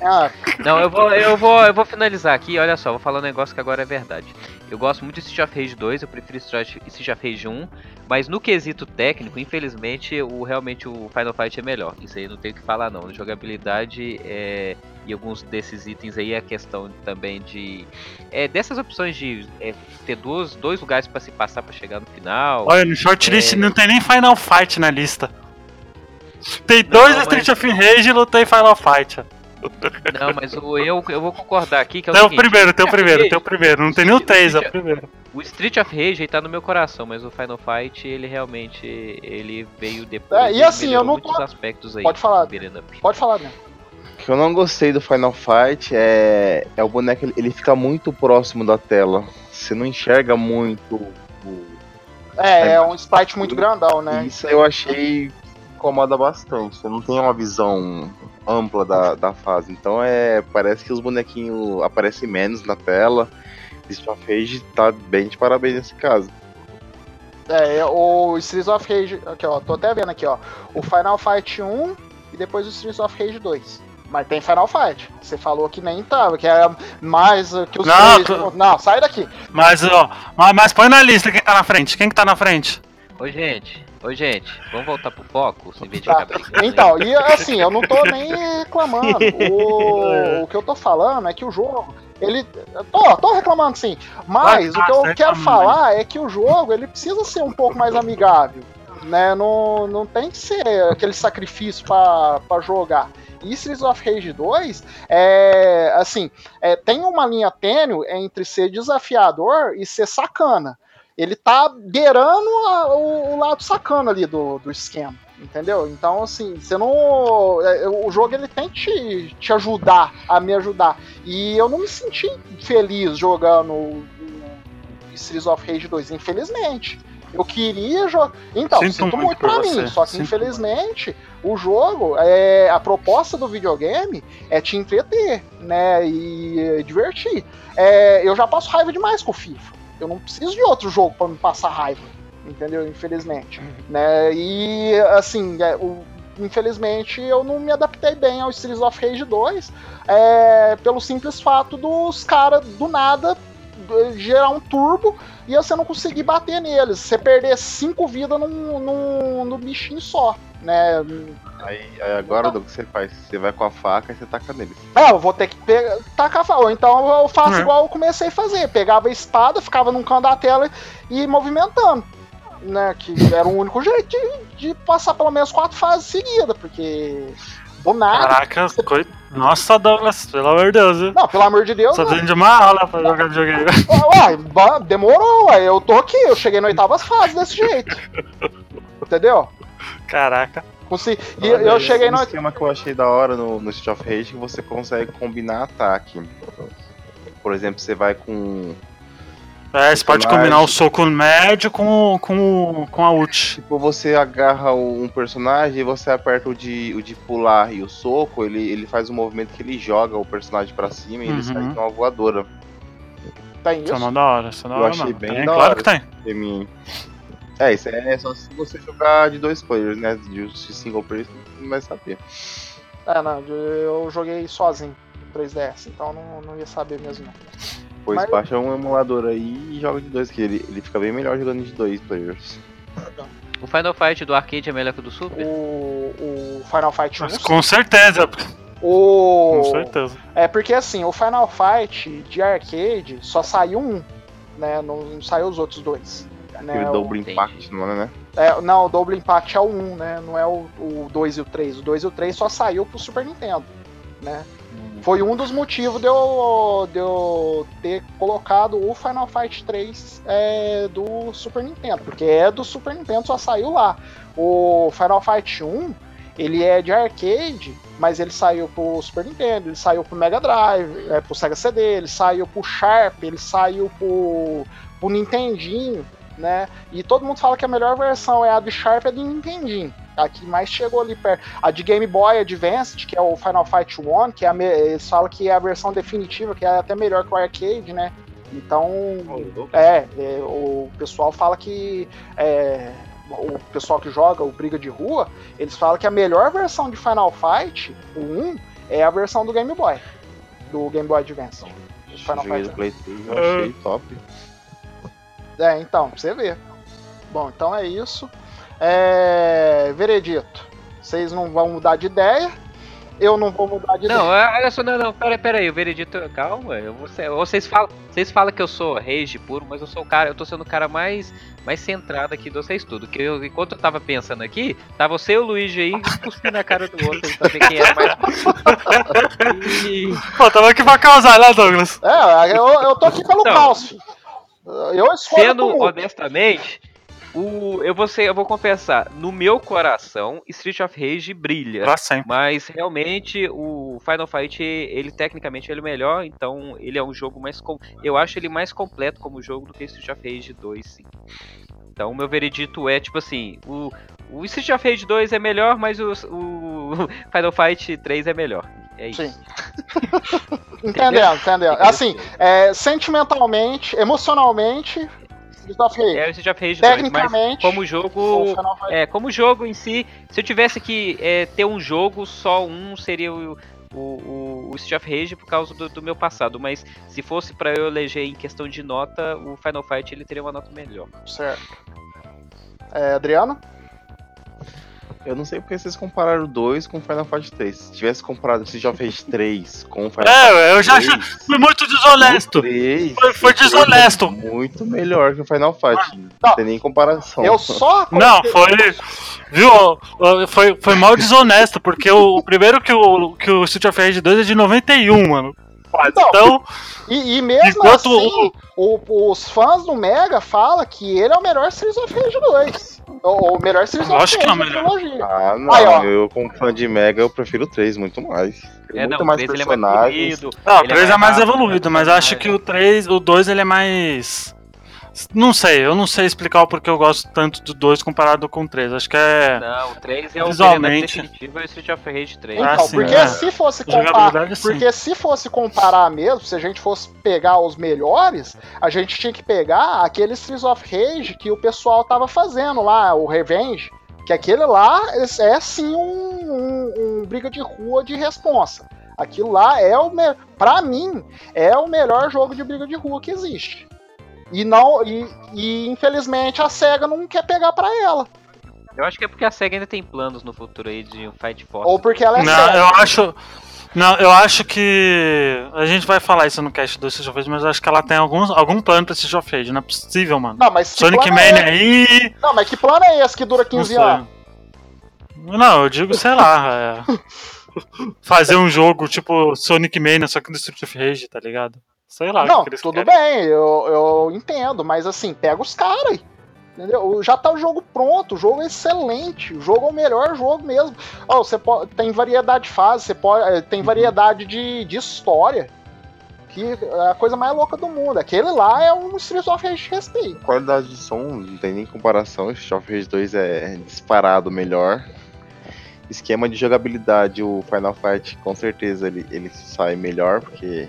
Ah, Não, eu vou, eu vou, eu vou finalizar aqui. Olha só, vou falar um negócio que agora é verdade. Eu gosto muito de Street of Rage 2, eu prefiro Street Street of Rage 1, mas no quesito técnico, infelizmente, o realmente o Final Fight é melhor. Isso aí não tem o que falar não. Jogabilidade é, e alguns desses itens aí é a questão também de é, dessas opções de é, ter dois, dois lugares pra se passar pra chegar no final. Olha, no shortlist É. não tem nem Final Fight na lista. Tem dois Não, Street mas- of Rage e não tem Final Fight. Não, mas o, eu, eu vou concordar aqui que é o Tem o seguinte, primeiro, tem o Street of primeiro, tem o primeiro. Não tem nem o 3, é o primeiro. O Street of Rage tá no meu coração, mas o Final Fight ele realmente ele veio depois. É, e assim, eu não muitos tô- aspectos aí. Pode falar. pode falar, né? O que eu não gostei do Final Fight é, é o boneco, ele- fica muito próximo da tela. Você não enxerga muito o. É, é um sprite muito grandão, né? Isso eu achei incomoda bastante. Você não tem uma visão ampla da, da fase. Então é. Parece que os bonequinhos aparecem menos na tela. Street of Rage tá bem de parabéns nesse caso. É, o Streets of Rage. Aqui, ó, tô até vendo aqui, ó. O Final Fight 1 e depois o Streets of Rage 2. Mas tem Final Fight. Você falou que nem tava, que era mais uh, que os Não, três. tu- Não, sai daqui. Mas, ó, mas, mas põe na lista quem tá na frente. Quem que tá na frente? Ô gente, ô gente, vamos voltar pro foco, em vez de Tá. Então, e assim, eu não tô nem reclamando. O, o que eu tô falando é que o jogo. Ele. Tô, tô reclamando sim. Mas Vai, o que eu quero falar é que o jogo ele precisa ser um pouco mais amigável. Né? Não, não tem que ser aquele sacrifício pra pra jogar. E Streets of Rage 2 é assim, é, tem uma linha tênue entre ser desafiador e ser sacana. Ele tá beirando a- o, o lado sacana ali do, do esquema. Entendeu? Então, assim, você não. é, O jogo ele tem que te, te ajudar a me ajudar. E eu não me senti feliz jogando Streets of Rage 2, infelizmente. Eu queria jogar. Então, Sinto sinto, muito muito pra você, mim. Só que sinto infelizmente o jogo, é, a proposta do videogame é te entreter, né? E divertir. É, eu já passo raiva demais com o FIFA. Eu não preciso de outro jogo pra me passar raiva. Entendeu? Infelizmente. Né? E assim, é, o- infelizmente eu não me adaptei bem ao Streets of Rage 2 é, pelo simples fato dos caras do nada gerar um turbo e você não conseguir bater neles. Você perder cinco vidas num, num, num bichinho só. Né? Aí, aí agora o que você faz? Você vai com a faca e você taca neles. É, eu vou ter que pegar, tacar fa- ou Então eu faço Uhum. igual eu comecei a fazer. Pegava a espada, ficava num canto da tela e ia movimentando. Né, que era o único jeito de, de passar pelo menos quatro fases seguidas, porque do nada. Caraca, coi... nossa, Douglas, pelo amor de Deus, viu? Não, pelo amor de Deus, Só não. precisa de uma aula pra jogar videogame. Ué, demorou, ué. Eu tô aqui, eu cheguei na oitava fase desse jeito. Entendeu? Caraca. Consegui- E eu cheguei no no. esquema que eu achei da hora no, no Street of Rage que você consegue combinar ataque. Por exemplo, você vai com. É, você pode combinar o soco médio com, com, com a ult. Tipo, você agarra um personagem e você aperta o de, o de pular e o soco, ele, ele faz um movimento que ele joga o personagem pra cima e ele Uhum. sai com uma voadora. Tem Isso é isso? uma da hora, isso é da Eu hora, achei mano. bem Tem, da claro hora. que tem. Mim. É, isso é só se você jogar de dois players, né? De single player, você não vai saber. É, não, eu joguei sozinho no 3DS, então não, não ia saber mesmo. não. Pois Mas- baixa um emulador aí e joga de dois, que ele, ele fica bem melhor jogando de dois players. O Final Fight do arcade é melhor que o do Super? O, o Final Fight 1. Mas com certeza. O... Com certeza. É porque assim, o Final Fight de arcade só saiu um, né? Não, não saiu os outros dois. Né? Aquele O- Double Entendi. Impact, não é, né? é, não, o Double Impact é o 1, né? Não é o, o 2 e o 3. O 2 e o 3 só saiu pro Super Nintendo, né? Foi um dos motivos de eu, de eu ter colocado o Final Fight 3 é, do Super Nintendo, porque é do Super Nintendo, só saiu lá. O Final Fight 1, ele é de arcade, mas ele saiu pro Super Nintendo, ele saiu pro Mega Drive, é, pro Sega CD, ele saiu pro Sharp, ele saiu pro, pro Nintendinho, né? E todo mundo fala que a melhor versão é a do Sharp é do Nintendinho. A que mais chegou ali perto. A de Game Boy Advanced, que é o Final Fight 1, que é a me- eles falam que é a versão definitiva, que é até melhor que o arcade, né? Então, é, é, o pessoal fala que é, o pessoal que joga o Briga de Rua, eles falam que a melhor versão de Final Fight, o 1, é a versão do Game Boy, do Game Boy Advance. O Final Fight Play 3, eu achei top. É, então, pra você ver. Bom, então é isso. É, veredito. Vocês não vão mudar de ideia. Eu não vou mudar de Não, ideia. é- olha só, não, não, pera, pera aí, o veredito, calma, eu vou ser, vocês falam, vocês falam que eu sou rage puro, mas eu sou o cara, eu tô sendo o cara mais, mais centrado aqui de vocês tudo, que eu, enquanto eu tava pensando aqui, tava você e o Luigi aí, cuspindo na cara do outro aí pra ver quem era mais... E- Pô, tava aqui pra causar, né, Douglas? É, eu, eu tô aqui pelo Não. caos. Eu Sendo tudo. honestamente, o, eu, vou ser, eu vou confessar, no meu coração, Street of Rage brilha. Pra sempre. Mas realmente o Final Fight, ele tecnicamente ele é o melhor, então ele é um jogo mais com... eu acho ele mais completo como jogo do que Street of Rage 2, sim. Então o meu veredito é tipo assim, o, o Street of Rage 2 é melhor, mas o, o Final Fight 3 é melhor. É isso. Sim. Entendendo, entendendo. Assim, é, sentimentalmente, emocionalmente. É o Street of Rage 2, mas Tecnicamente, como jogo É, como jogo em si, se eu tivesse que é, ter um jogo, só um seria o, o, o, Street of Rage por causa do, do meu passado. Mas se fosse pra eu eleger em questão de nota, o Final Fight ele teria uma nota melhor. Certo. É, Adriano? Eu não sei porque vocês compararam o 2 com o Final Fight 3. Se tivesse comparado o Street of Rage 3 com o Final Fight É, eu já 3, achei. Fui muito desonesto. o 3 Foi- foi desonesto. Muito melhor que o Final Fight. Não. Não tem nem comparação. Eu só. Não, foi. Viu? Foi, foi mal desonesto, porque o, o primeiro que o, que o Street of Rage 2 é de 91, mano. Quase. Então, Então, E, e mesmo Enquanto assim, o- os fãs do Mega falam que ele é o melhor Streets of Rage 2. Ou o melhor Streets of é o Rage da melhor. trilogia. Ah, não. Aí, eu, como fã de Mega, eu prefiro o 3 muito mais. É, muito não, o mais 3 ele é mais personagens. polido. não, o ele 3 é mais rápido, evoluído, mas eu acho que o 3, o 2 ele é mais. Não sei, eu não sei explicar o porquê eu gosto tanto do 2 comparado com o 3. Acho que é. Não, o 3 é o Visualmente. veredito definitivo, é o Street of Rage 3. Ah, Então, sim, porque é. se fosse comparar. Porque se fosse comparar mesmo, se a gente fosse pegar os melhores, a gente tinha que pegar aquele Streets of Rage que o pessoal tava fazendo lá, o Revenge. Que aquele lá é é, sim um, um- um briga de rua de responsa. Aquilo lá é o me... pra mim é o melhor jogo de briga de rua que existe. E não e, e, infelizmente a Sega não quer pegar pra ela, Eu acho que é porque a SEGA ainda tem planos no futuro aí de um Fight Force. ou porque ela é Não, Sega. eu acho. Não, eu acho que. A gente vai falar isso no cast do of Rage, mas eu acho que ela tem alguns, algum plano pra of Rage. Não é possível, mano. Não, mas Sonic é Mania esse? aí. Não, mas que plano é esse que dura Não 15 sei. anos? Não, eu digo, sei lá. é, fazer um jogo tipo Sonic Mania, só que do Street of Rage, tá ligado? Sei lá. Não, que eles tudo querem. bem, eu, eu entendo, mas assim, pega os caras aí. Entendeu? Já tá o jogo pronto, o jogo é excelente, o jogo é o melhor jogo mesmo. Ó, você pode, tem variedade de fase, você pode, eh, tem variedade de, de história. Que é a coisa mais louca do mundo. Aquele lá é um Street of Rage respeito. Qualidade de som, não tem nem comparação. O Street of Rage 2 é disparado melhor. Esquema de jogabilidade, o Final Fight com certeza ele, ele sai melhor, porque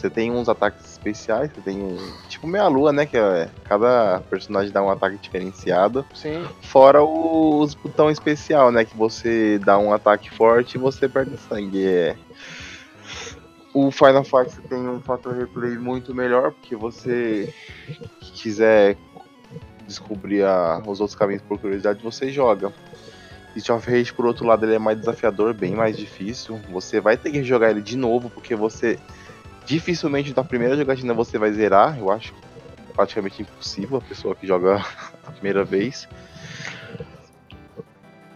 você tem uns ataques especiais, você tem um. Tipo meia lua, né? Que é, cada personagem dá um ataque diferenciado. Sim. Fora o- os botão especial, né? Que você dá um ataque forte e você perde sangue. É. O Final Fight você tem um fator replay muito melhor, porque você quiser descobrir a, os outros caminhos por curiosidade, você joga. Street of Rage, por outro lado, ele é mais desafiador, bem mais difícil. Você vai ter que jogar ele de novo, porque você dificilmente na primeira jogatina você vai zerar. Eu acho praticamente impossível a pessoa que joga a primeira vez.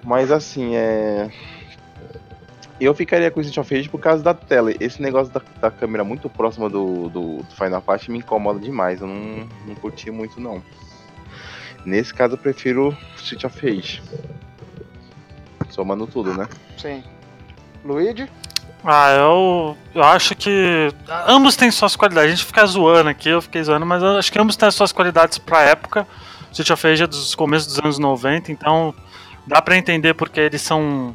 Mas assim, é. Eu ficaria com o Street of Rage por causa da tela. Esse negócio da, da câmera muito próxima do, do, do, Final Fight me incomoda demais. Eu não, não curti muito, não. Nesse caso, eu prefiro Street of Rage. Somando tudo, né? Sim. Luigi? Ah, eu, eu acho que ambos têm suas qualidades. A gente fica zoando aqui, eu fiquei zoando, mas acho que ambos têm suas qualidades pra época. Street of Rage é dos começos dos anos 90, então dá para entender porque eles são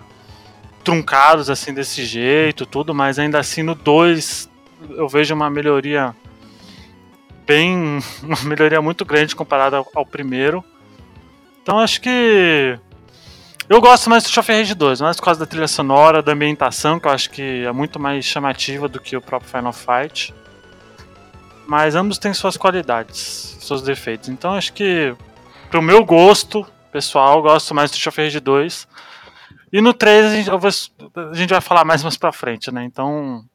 truncados assim desse jeito, tudo, mas ainda assim no 2 eu vejo uma melhoria bem uma melhoria muito grande comparada ao, ao primeiro. Então acho que eu gosto mais do of Rage 2, mais por causa da trilha sonora, da ambientação, que eu acho que é muito mais chamativa do que o próprio Final Fight. Mas ambos têm suas qualidades, seus defeitos. Então acho que, pro meu gosto pessoal, gosto mais do of Rage 2. E no 3 a gente, a gente vai falar mais mais pra frente, né? Então.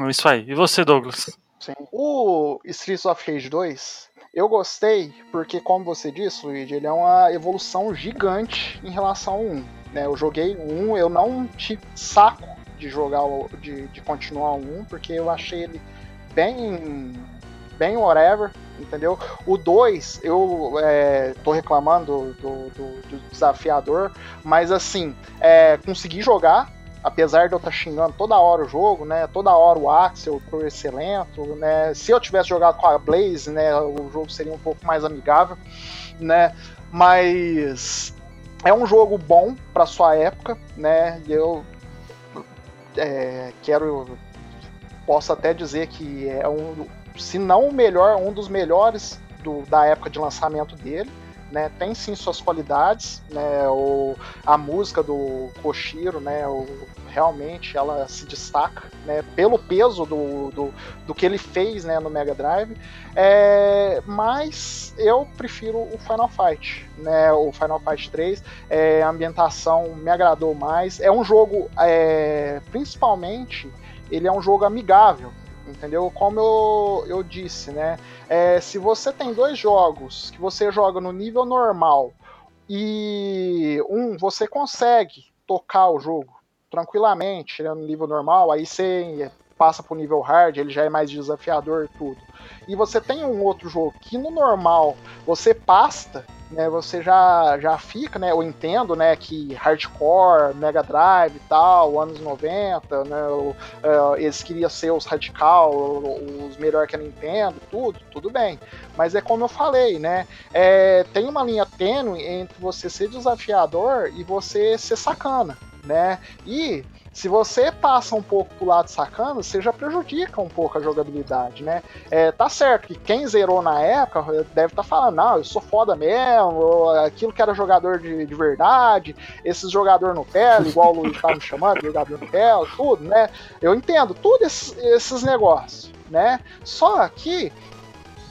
É isso aí. E você, Douglas? Sim. O Streets of Rage 2, eu gostei porque, como você disse, Luigi, ele é uma evolução gigante em relação ao 1. Né? Eu joguei o 1, eu não tive saco de jogar, de, de continuar o 1, porque eu achei ele bem bem whatever, entendeu? O 2, eu é, tô reclamando do, do, do, desafiador, mas assim, é, consegui jogar, apesar de eu estar tá xingando toda hora o jogo, né? Toda hora o Axel por excelente, né? Se eu tivesse jogado com a Blaze, né, o jogo seria um pouco mais amigável, né? Mas é um jogo bom para sua época, né? Eu é, quero posso até dizer que é um se não o melhor, um dos melhores do, da época de lançamento dele. Né, tem sim suas qualidades, né, o, a música do Koshiro, né, o, realmente ela se destaca, né, pelo peso do, do, do, que ele fez, né, no Mega Drive, é, mas eu prefiro o Final Fight, né, o Final Fight 3, é, a ambientação me agradou mais, é um jogo, é, principalmente, ele é um jogo amigável, entendeu? Como eu, eu disse, né? É, se você tem dois jogos que você joga no nível normal e um você consegue tocar o jogo tranquilamente né, no nível normal, aí você passa pro nível hard, ele já é mais desafiador e tudo. E você tem um outro jogo que no normal você pasta né, você já, já fica, né, eu entendo, né, que hardcore, Mega Drive e tal, anos 90, né, uh, eles queriam ser os radical, os melhor que a Nintendo, tudo, tudo bem. Mas é como eu falei, né, é, tem uma linha tênue entre você ser desafiador e você ser sacana, né, e se você passa um pouco pro lado sacana, você já prejudica um pouco a jogabilidade, né? É, tá certo que quem zerou na época deve estar tá falando, não, eu sou foda mesmo, aquilo que era jogador de, de verdade, esses jogador no pé, igual o Luiz tá me chamando, jogador no pé, tudo, né? Eu entendo tudo esses, esses negócios, né? Só que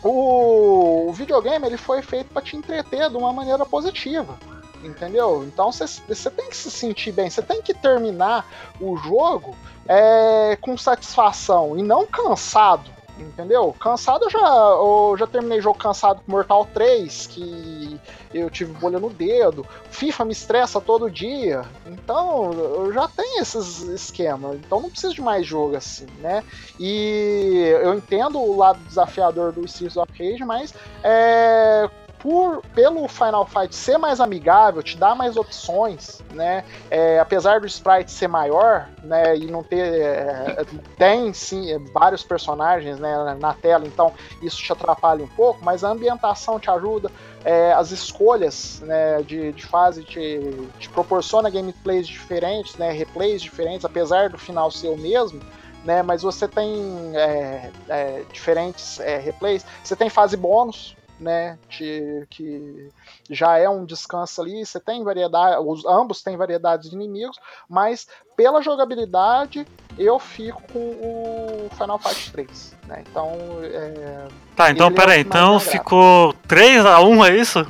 o, o videogame ele foi feito para te entreter de uma maneira positiva entendeu? Então você tem que se sentir bem, você tem que terminar o jogo é, com satisfação e não cansado, entendeu? Cansado eu já, eu já terminei jogo cansado com Mortal 3, que eu tive bolha no dedo, FIFA me estressa todo dia, então eu já tenho esses esquemas, então não preciso de mais jogo assim, né? E eu entendo o lado desafiador do Streets of Rage, mas é, por pelo Final Fight ser mais amigável, te dar mais opções, né? É, apesar do sprite ser maior, né? E não ter é, tem sim vários personagens, né? Na tela, então isso te atrapalha um pouco, mas a ambientação te ajuda. É, as escolhas né, de, de fase te, te proporciona gameplays diferentes, né, replays diferentes, apesar do final ser o mesmo, né, mas você tem é, é, diferentes é, replays. Você tem fase bônus, né? Que, que já é um descanso ali. Você tem variedade, os, ambos têm variedades de inimigos, mas pela jogabilidade eu fico com o Final Fight 3. Né? Então. É... Tá, então é peraí, mais então me agrada. ficou 3x1, é isso?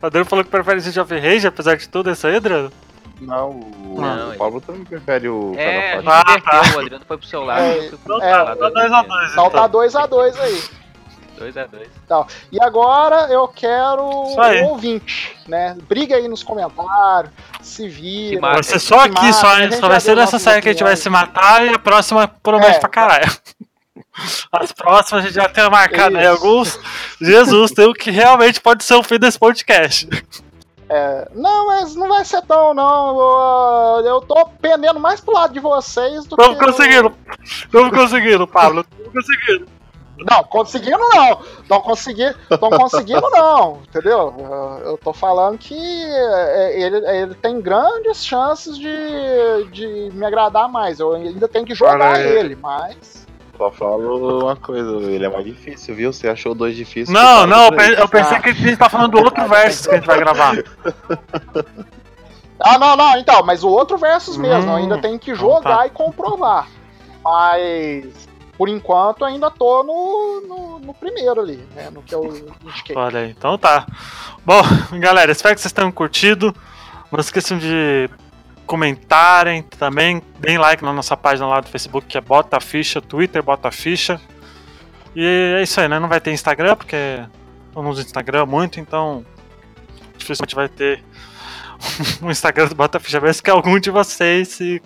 O Adriano falou que prefere Street of Rage, apesar de tudo, isso aí, Adriano? Não, o, Não, o Pablo também prefere o É, a Final gente Fight. Ah, tá. o Adriano foi pro seu lado. É, é, seu lado. tá dois a dois, Então tá então. 2x2 aí. 2x2. E agora eu quero o ouvinte, né? Briga aí nos comentários, se vira. Vai ser só se aqui, mata, só, hein? Só vai ser nessa série que a gente vai se matar e a próxima promete É. pra caralho. As próximas a gente já tem marcado aí alguns. Jesus, tem o que realmente pode ser o fim desse podcast. É, não, mas não vai ser tão, não. Eu, eu tô pendendo mais pro lado de vocês do Estamos que. conseguindo. Estamos conseguindo, Pablo. Estamos conseguindo. Não, conseguindo não. Não conseguindo, não conseguindo não, entendeu? Eu, eu tô falando que é, ele, ele tem grandes chances de, de me agradar mais. Eu ainda tenho que jogar Cara, é- ele, mas. Só falo uma coisa, ele é mais difícil, viu? Você achou dois difíceis. Não, não, eu pensei que a gente tá falando do outro verso que a gente vai gravar. Ah, não, não, então, mas o outro versus mesmo, eu Hum, ainda tenho que então jogar tá. e comprovar. Mas por enquanto ainda tô no, no, no primeiro ali, né? No que eu indiquei. Olha aí, então tá. Bom, galera, espero que vocês tenham curtido. Não esqueçam de comentarem também. Deem like na nossa página lá do Facebook, que é Bota Ficha, Twitter Bota Ficha. E é isso aí, né? Não vai ter Instagram, porque eu não uso Instagram muito, então dificilmente vai ter um Instagram do Bota Ficha, mesmo que algum de vocês se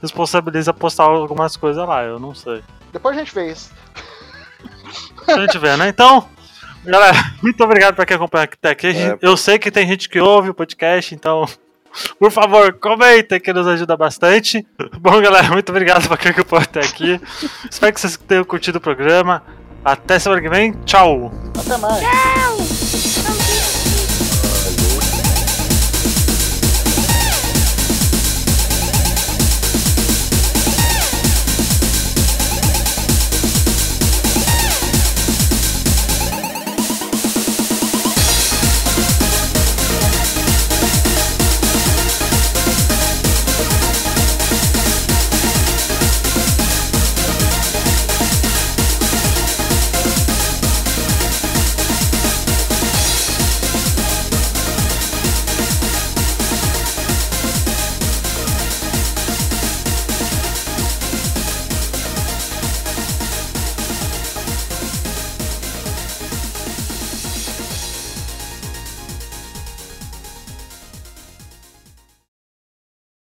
responsabilize a postar algumas coisas lá, eu não sei. Depois a gente vê isso. A gente vê, né? Então, galera, muito obrigado pra quem acompanha até aqui. É. Eu sei que tem gente que ouve o podcast, então, por favor, comentem que nos ajuda bastante. Bom, galera, muito obrigado pra quem acompanhou até aqui. Espero que vocês tenham curtido o programa. Até semana que vem. Tchau! Até mais.